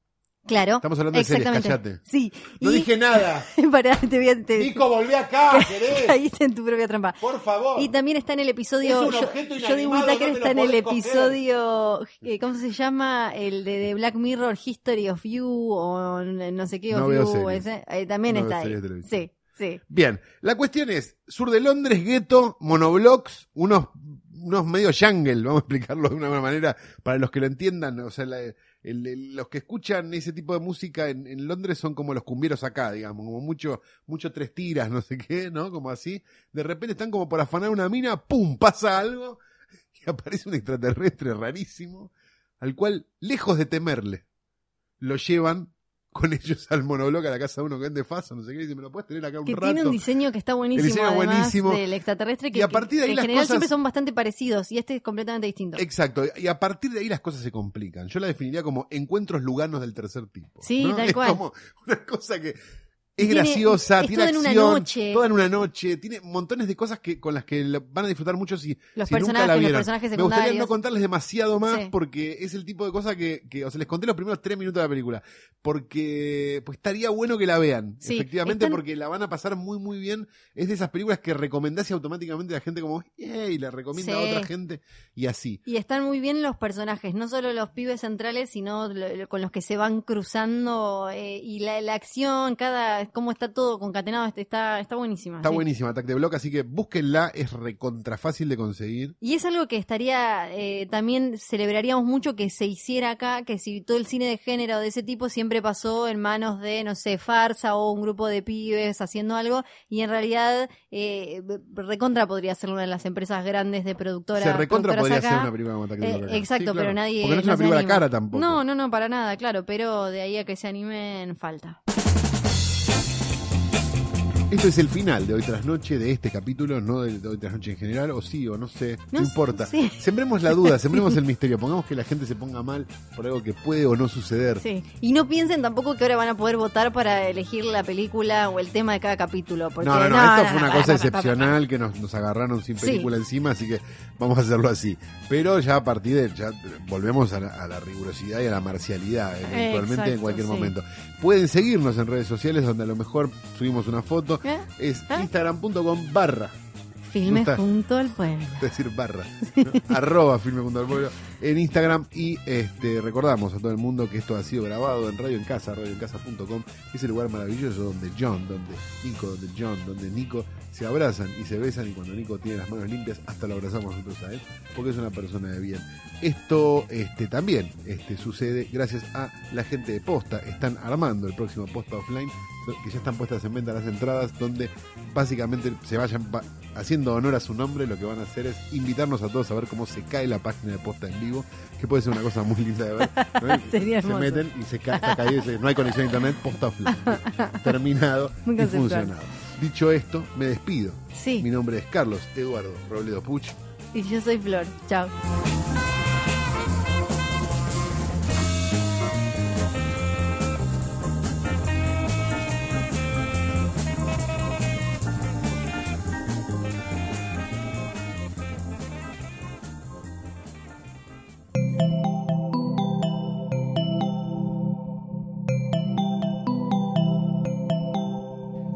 [SPEAKER 2] Claro.
[SPEAKER 1] Estamos hablando de series, cállate.
[SPEAKER 2] Sí.
[SPEAKER 1] No
[SPEAKER 2] y,
[SPEAKER 1] dije nada.
[SPEAKER 2] Pará, te voy a. te-
[SPEAKER 1] Nico, volví acá, querés.
[SPEAKER 2] caíste en tu propia trampa.
[SPEAKER 1] Por favor.
[SPEAKER 2] Y también está en el episodio.
[SPEAKER 1] Es un objeto
[SPEAKER 2] Jodie Whittaker
[SPEAKER 1] no
[SPEAKER 2] está en el
[SPEAKER 1] coger.
[SPEAKER 2] episodio. eh, ¿Cómo se llama? El de, de Black Mirror History of You o no sé qué of You. ese, eh, también
[SPEAKER 1] No
[SPEAKER 2] está ahí. Sí, sí.
[SPEAKER 1] Bien, la cuestión es, sur de Londres, gueto, monoblocks, unos, unos medio jungle, vamos a explicarlo de una buena manera para los que lo entiendan, o sea, la- los que escuchan ese tipo de música en, en Londres son como los cumbieros acá, digamos, como mucho, mucho tres tiras, no sé qué, ¿no? Como así, de repente están como por afanar una mina, ¡pum! pasa algo, y aparece un extraterrestre rarísimo, al cual, lejos de temerle, lo llevan con ellos al monobloc a la casa de uno que vende faso, no sé qué, y dice, ¿me lo puedes tener acá un
[SPEAKER 2] Que
[SPEAKER 1] rato?
[SPEAKER 2] tiene un diseño que está buenísimo,
[SPEAKER 1] diseño
[SPEAKER 2] además
[SPEAKER 1] buenísimo.
[SPEAKER 2] del extraterrestre, que,
[SPEAKER 1] Y a partir de ahí
[SPEAKER 2] en
[SPEAKER 1] las
[SPEAKER 2] general
[SPEAKER 1] cosas-
[SPEAKER 2] siempre son bastante parecidos y este es completamente distinto.
[SPEAKER 1] Exacto, y a partir de ahí las cosas se complican. Yo la definiría como encuentros luganos del tercer tipo.
[SPEAKER 2] Sí,
[SPEAKER 1] ¿no?
[SPEAKER 2] tal
[SPEAKER 1] es
[SPEAKER 2] cual.
[SPEAKER 1] como una cosa que es
[SPEAKER 2] Tiene-
[SPEAKER 1] graciosa,
[SPEAKER 2] es
[SPEAKER 1] tiene
[SPEAKER 2] todo en una
[SPEAKER 1] acción,
[SPEAKER 2] noche.
[SPEAKER 1] toda en una noche, tiene montones de cosas que con las que van a disfrutar mucho si,
[SPEAKER 2] Los
[SPEAKER 1] si nunca la
[SPEAKER 2] los
[SPEAKER 1] vieron.
[SPEAKER 2] personajes
[SPEAKER 1] Me gustaría no contarles demasiado más
[SPEAKER 2] Sí.
[SPEAKER 1] porque es el tipo de cosa que, que, o sea, les conté los primeros tres minutos de la película, porque pues estaría bueno que la vean,
[SPEAKER 2] Sí,
[SPEAKER 1] efectivamente,
[SPEAKER 2] están-
[SPEAKER 1] porque la van a pasar muy muy bien. Es de esas películas que recomendás y automáticamente la gente como, y la recomienda a otra gente y así.
[SPEAKER 2] Y están muy bien los personajes, no solo los pibes centrales, sino con los que se van cruzando eh, y la, la acción, cada cómo está todo concatenado, este, está, está buenísima.
[SPEAKER 1] Está
[SPEAKER 2] sí.
[SPEAKER 1] buenísima Attack de Block, así que búsquenla, es recontra fácil de conseguir.
[SPEAKER 2] Y es algo que estaría, eh, también celebraríamos mucho que se hiciera acá, que si todo el cine de género de ese tipo siempre pasó en manos de, no sé, farsa o un grupo de pibes haciendo algo, y en realidad eh, recontra podría ser una de las empresas grandes de productoras.
[SPEAKER 1] Se recontra
[SPEAKER 2] productoras
[SPEAKER 1] podría
[SPEAKER 2] acá.
[SPEAKER 1] ser una película como Attack de
[SPEAKER 2] Eh,
[SPEAKER 1] Block. acá.
[SPEAKER 2] exacto,
[SPEAKER 1] Sí, claro.
[SPEAKER 2] pero nadie.
[SPEAKER 1] Porque no es una película cara tampoco.
[SPEAKER 2] No, no, no, para nada, claro, pero de ahí a que se animen falta.
[SPEAKER 1] Esto es el final de hoy tras noche de este capítulo, no de, hoy tras noche en general, o sí, o no sé, no,
[SPEAKER 2] No
[SPEAKER 1] importa. Sembremos la duda, sembremos el misterio, pongamos que la gente se ponga mal por algo que puede o no suceder.
[SPEAKER 2] Sí. Y no piensen tampoco que ahora van a poder votar para elegir la película o el tema de cada capítulo. Porque,
[SPEAKER 1] no, no, no, esto fue una
[SPEAKER 2] no,
[SPEAKER 1] cosa
[SPEAKER 2] no, no,
[SPEAKER 1] excepcional que nos, nos agarraron sin
[SPEAKER 2] Sí.
[SPEAKER 1] película encima, así que vamos a hacerlo así. Pero ya a partir de, ya volvemos a la, a la rigurosidad y a la marcialidad eventualmente en cualquier momento. Pueden seguirnos en redes sociales donde a lo mejor subimos una foto.
[SPEAKER 2] ¿Eh?
[SPEAKER 1] Es
[SPEAKER 2] ¿Eh?
[SPEAKER 1] instagram.com barra Gusta.
[SPEAKER 2] junto al pueblo.
[SPEAKER 1] es decir, barra, ¿no? arroba filme al pueblo en Instagram y este recordamos a todo el mundo que esto ha sido grabado en Radio en Casa, radioencasa.com, ese lugar maravilloso donde John, donde Nico, donde John, donde Nico se abrazan y se besan y cuando Nico tiene las manos limpias hasta lo abrazamos nosotros a él, porque es una persona de bien. Esto este, también este, sucede gracias a la gente de Posta, están armando el próximo Posta Offline, que ya están puestas en venta las entradas, donde básicamente se vayan va- haciendo honor a su nombre, lo que van a hacer es invitarnos a todos a ver cómo se cae la página de Posta en vivo, que puede ser una cosa muy linda de ver. ¿no?
[SPEAKER 2] Sería
[SPEAKER 1] se
[SPEAKER 2] hermoso.
[SPEAKER 1] meten y se cae, está caído y dice, no hay conexión a internet, Posta Offline. Terminado
[SPEAKER 2] Muy
[SPEAKER 1] y funcionado. Dicho esto, me despido. Mi nombre es Carlos Eduardo Robledo Puch.
[SPEAKER 2] y yo soy Flor. Chao.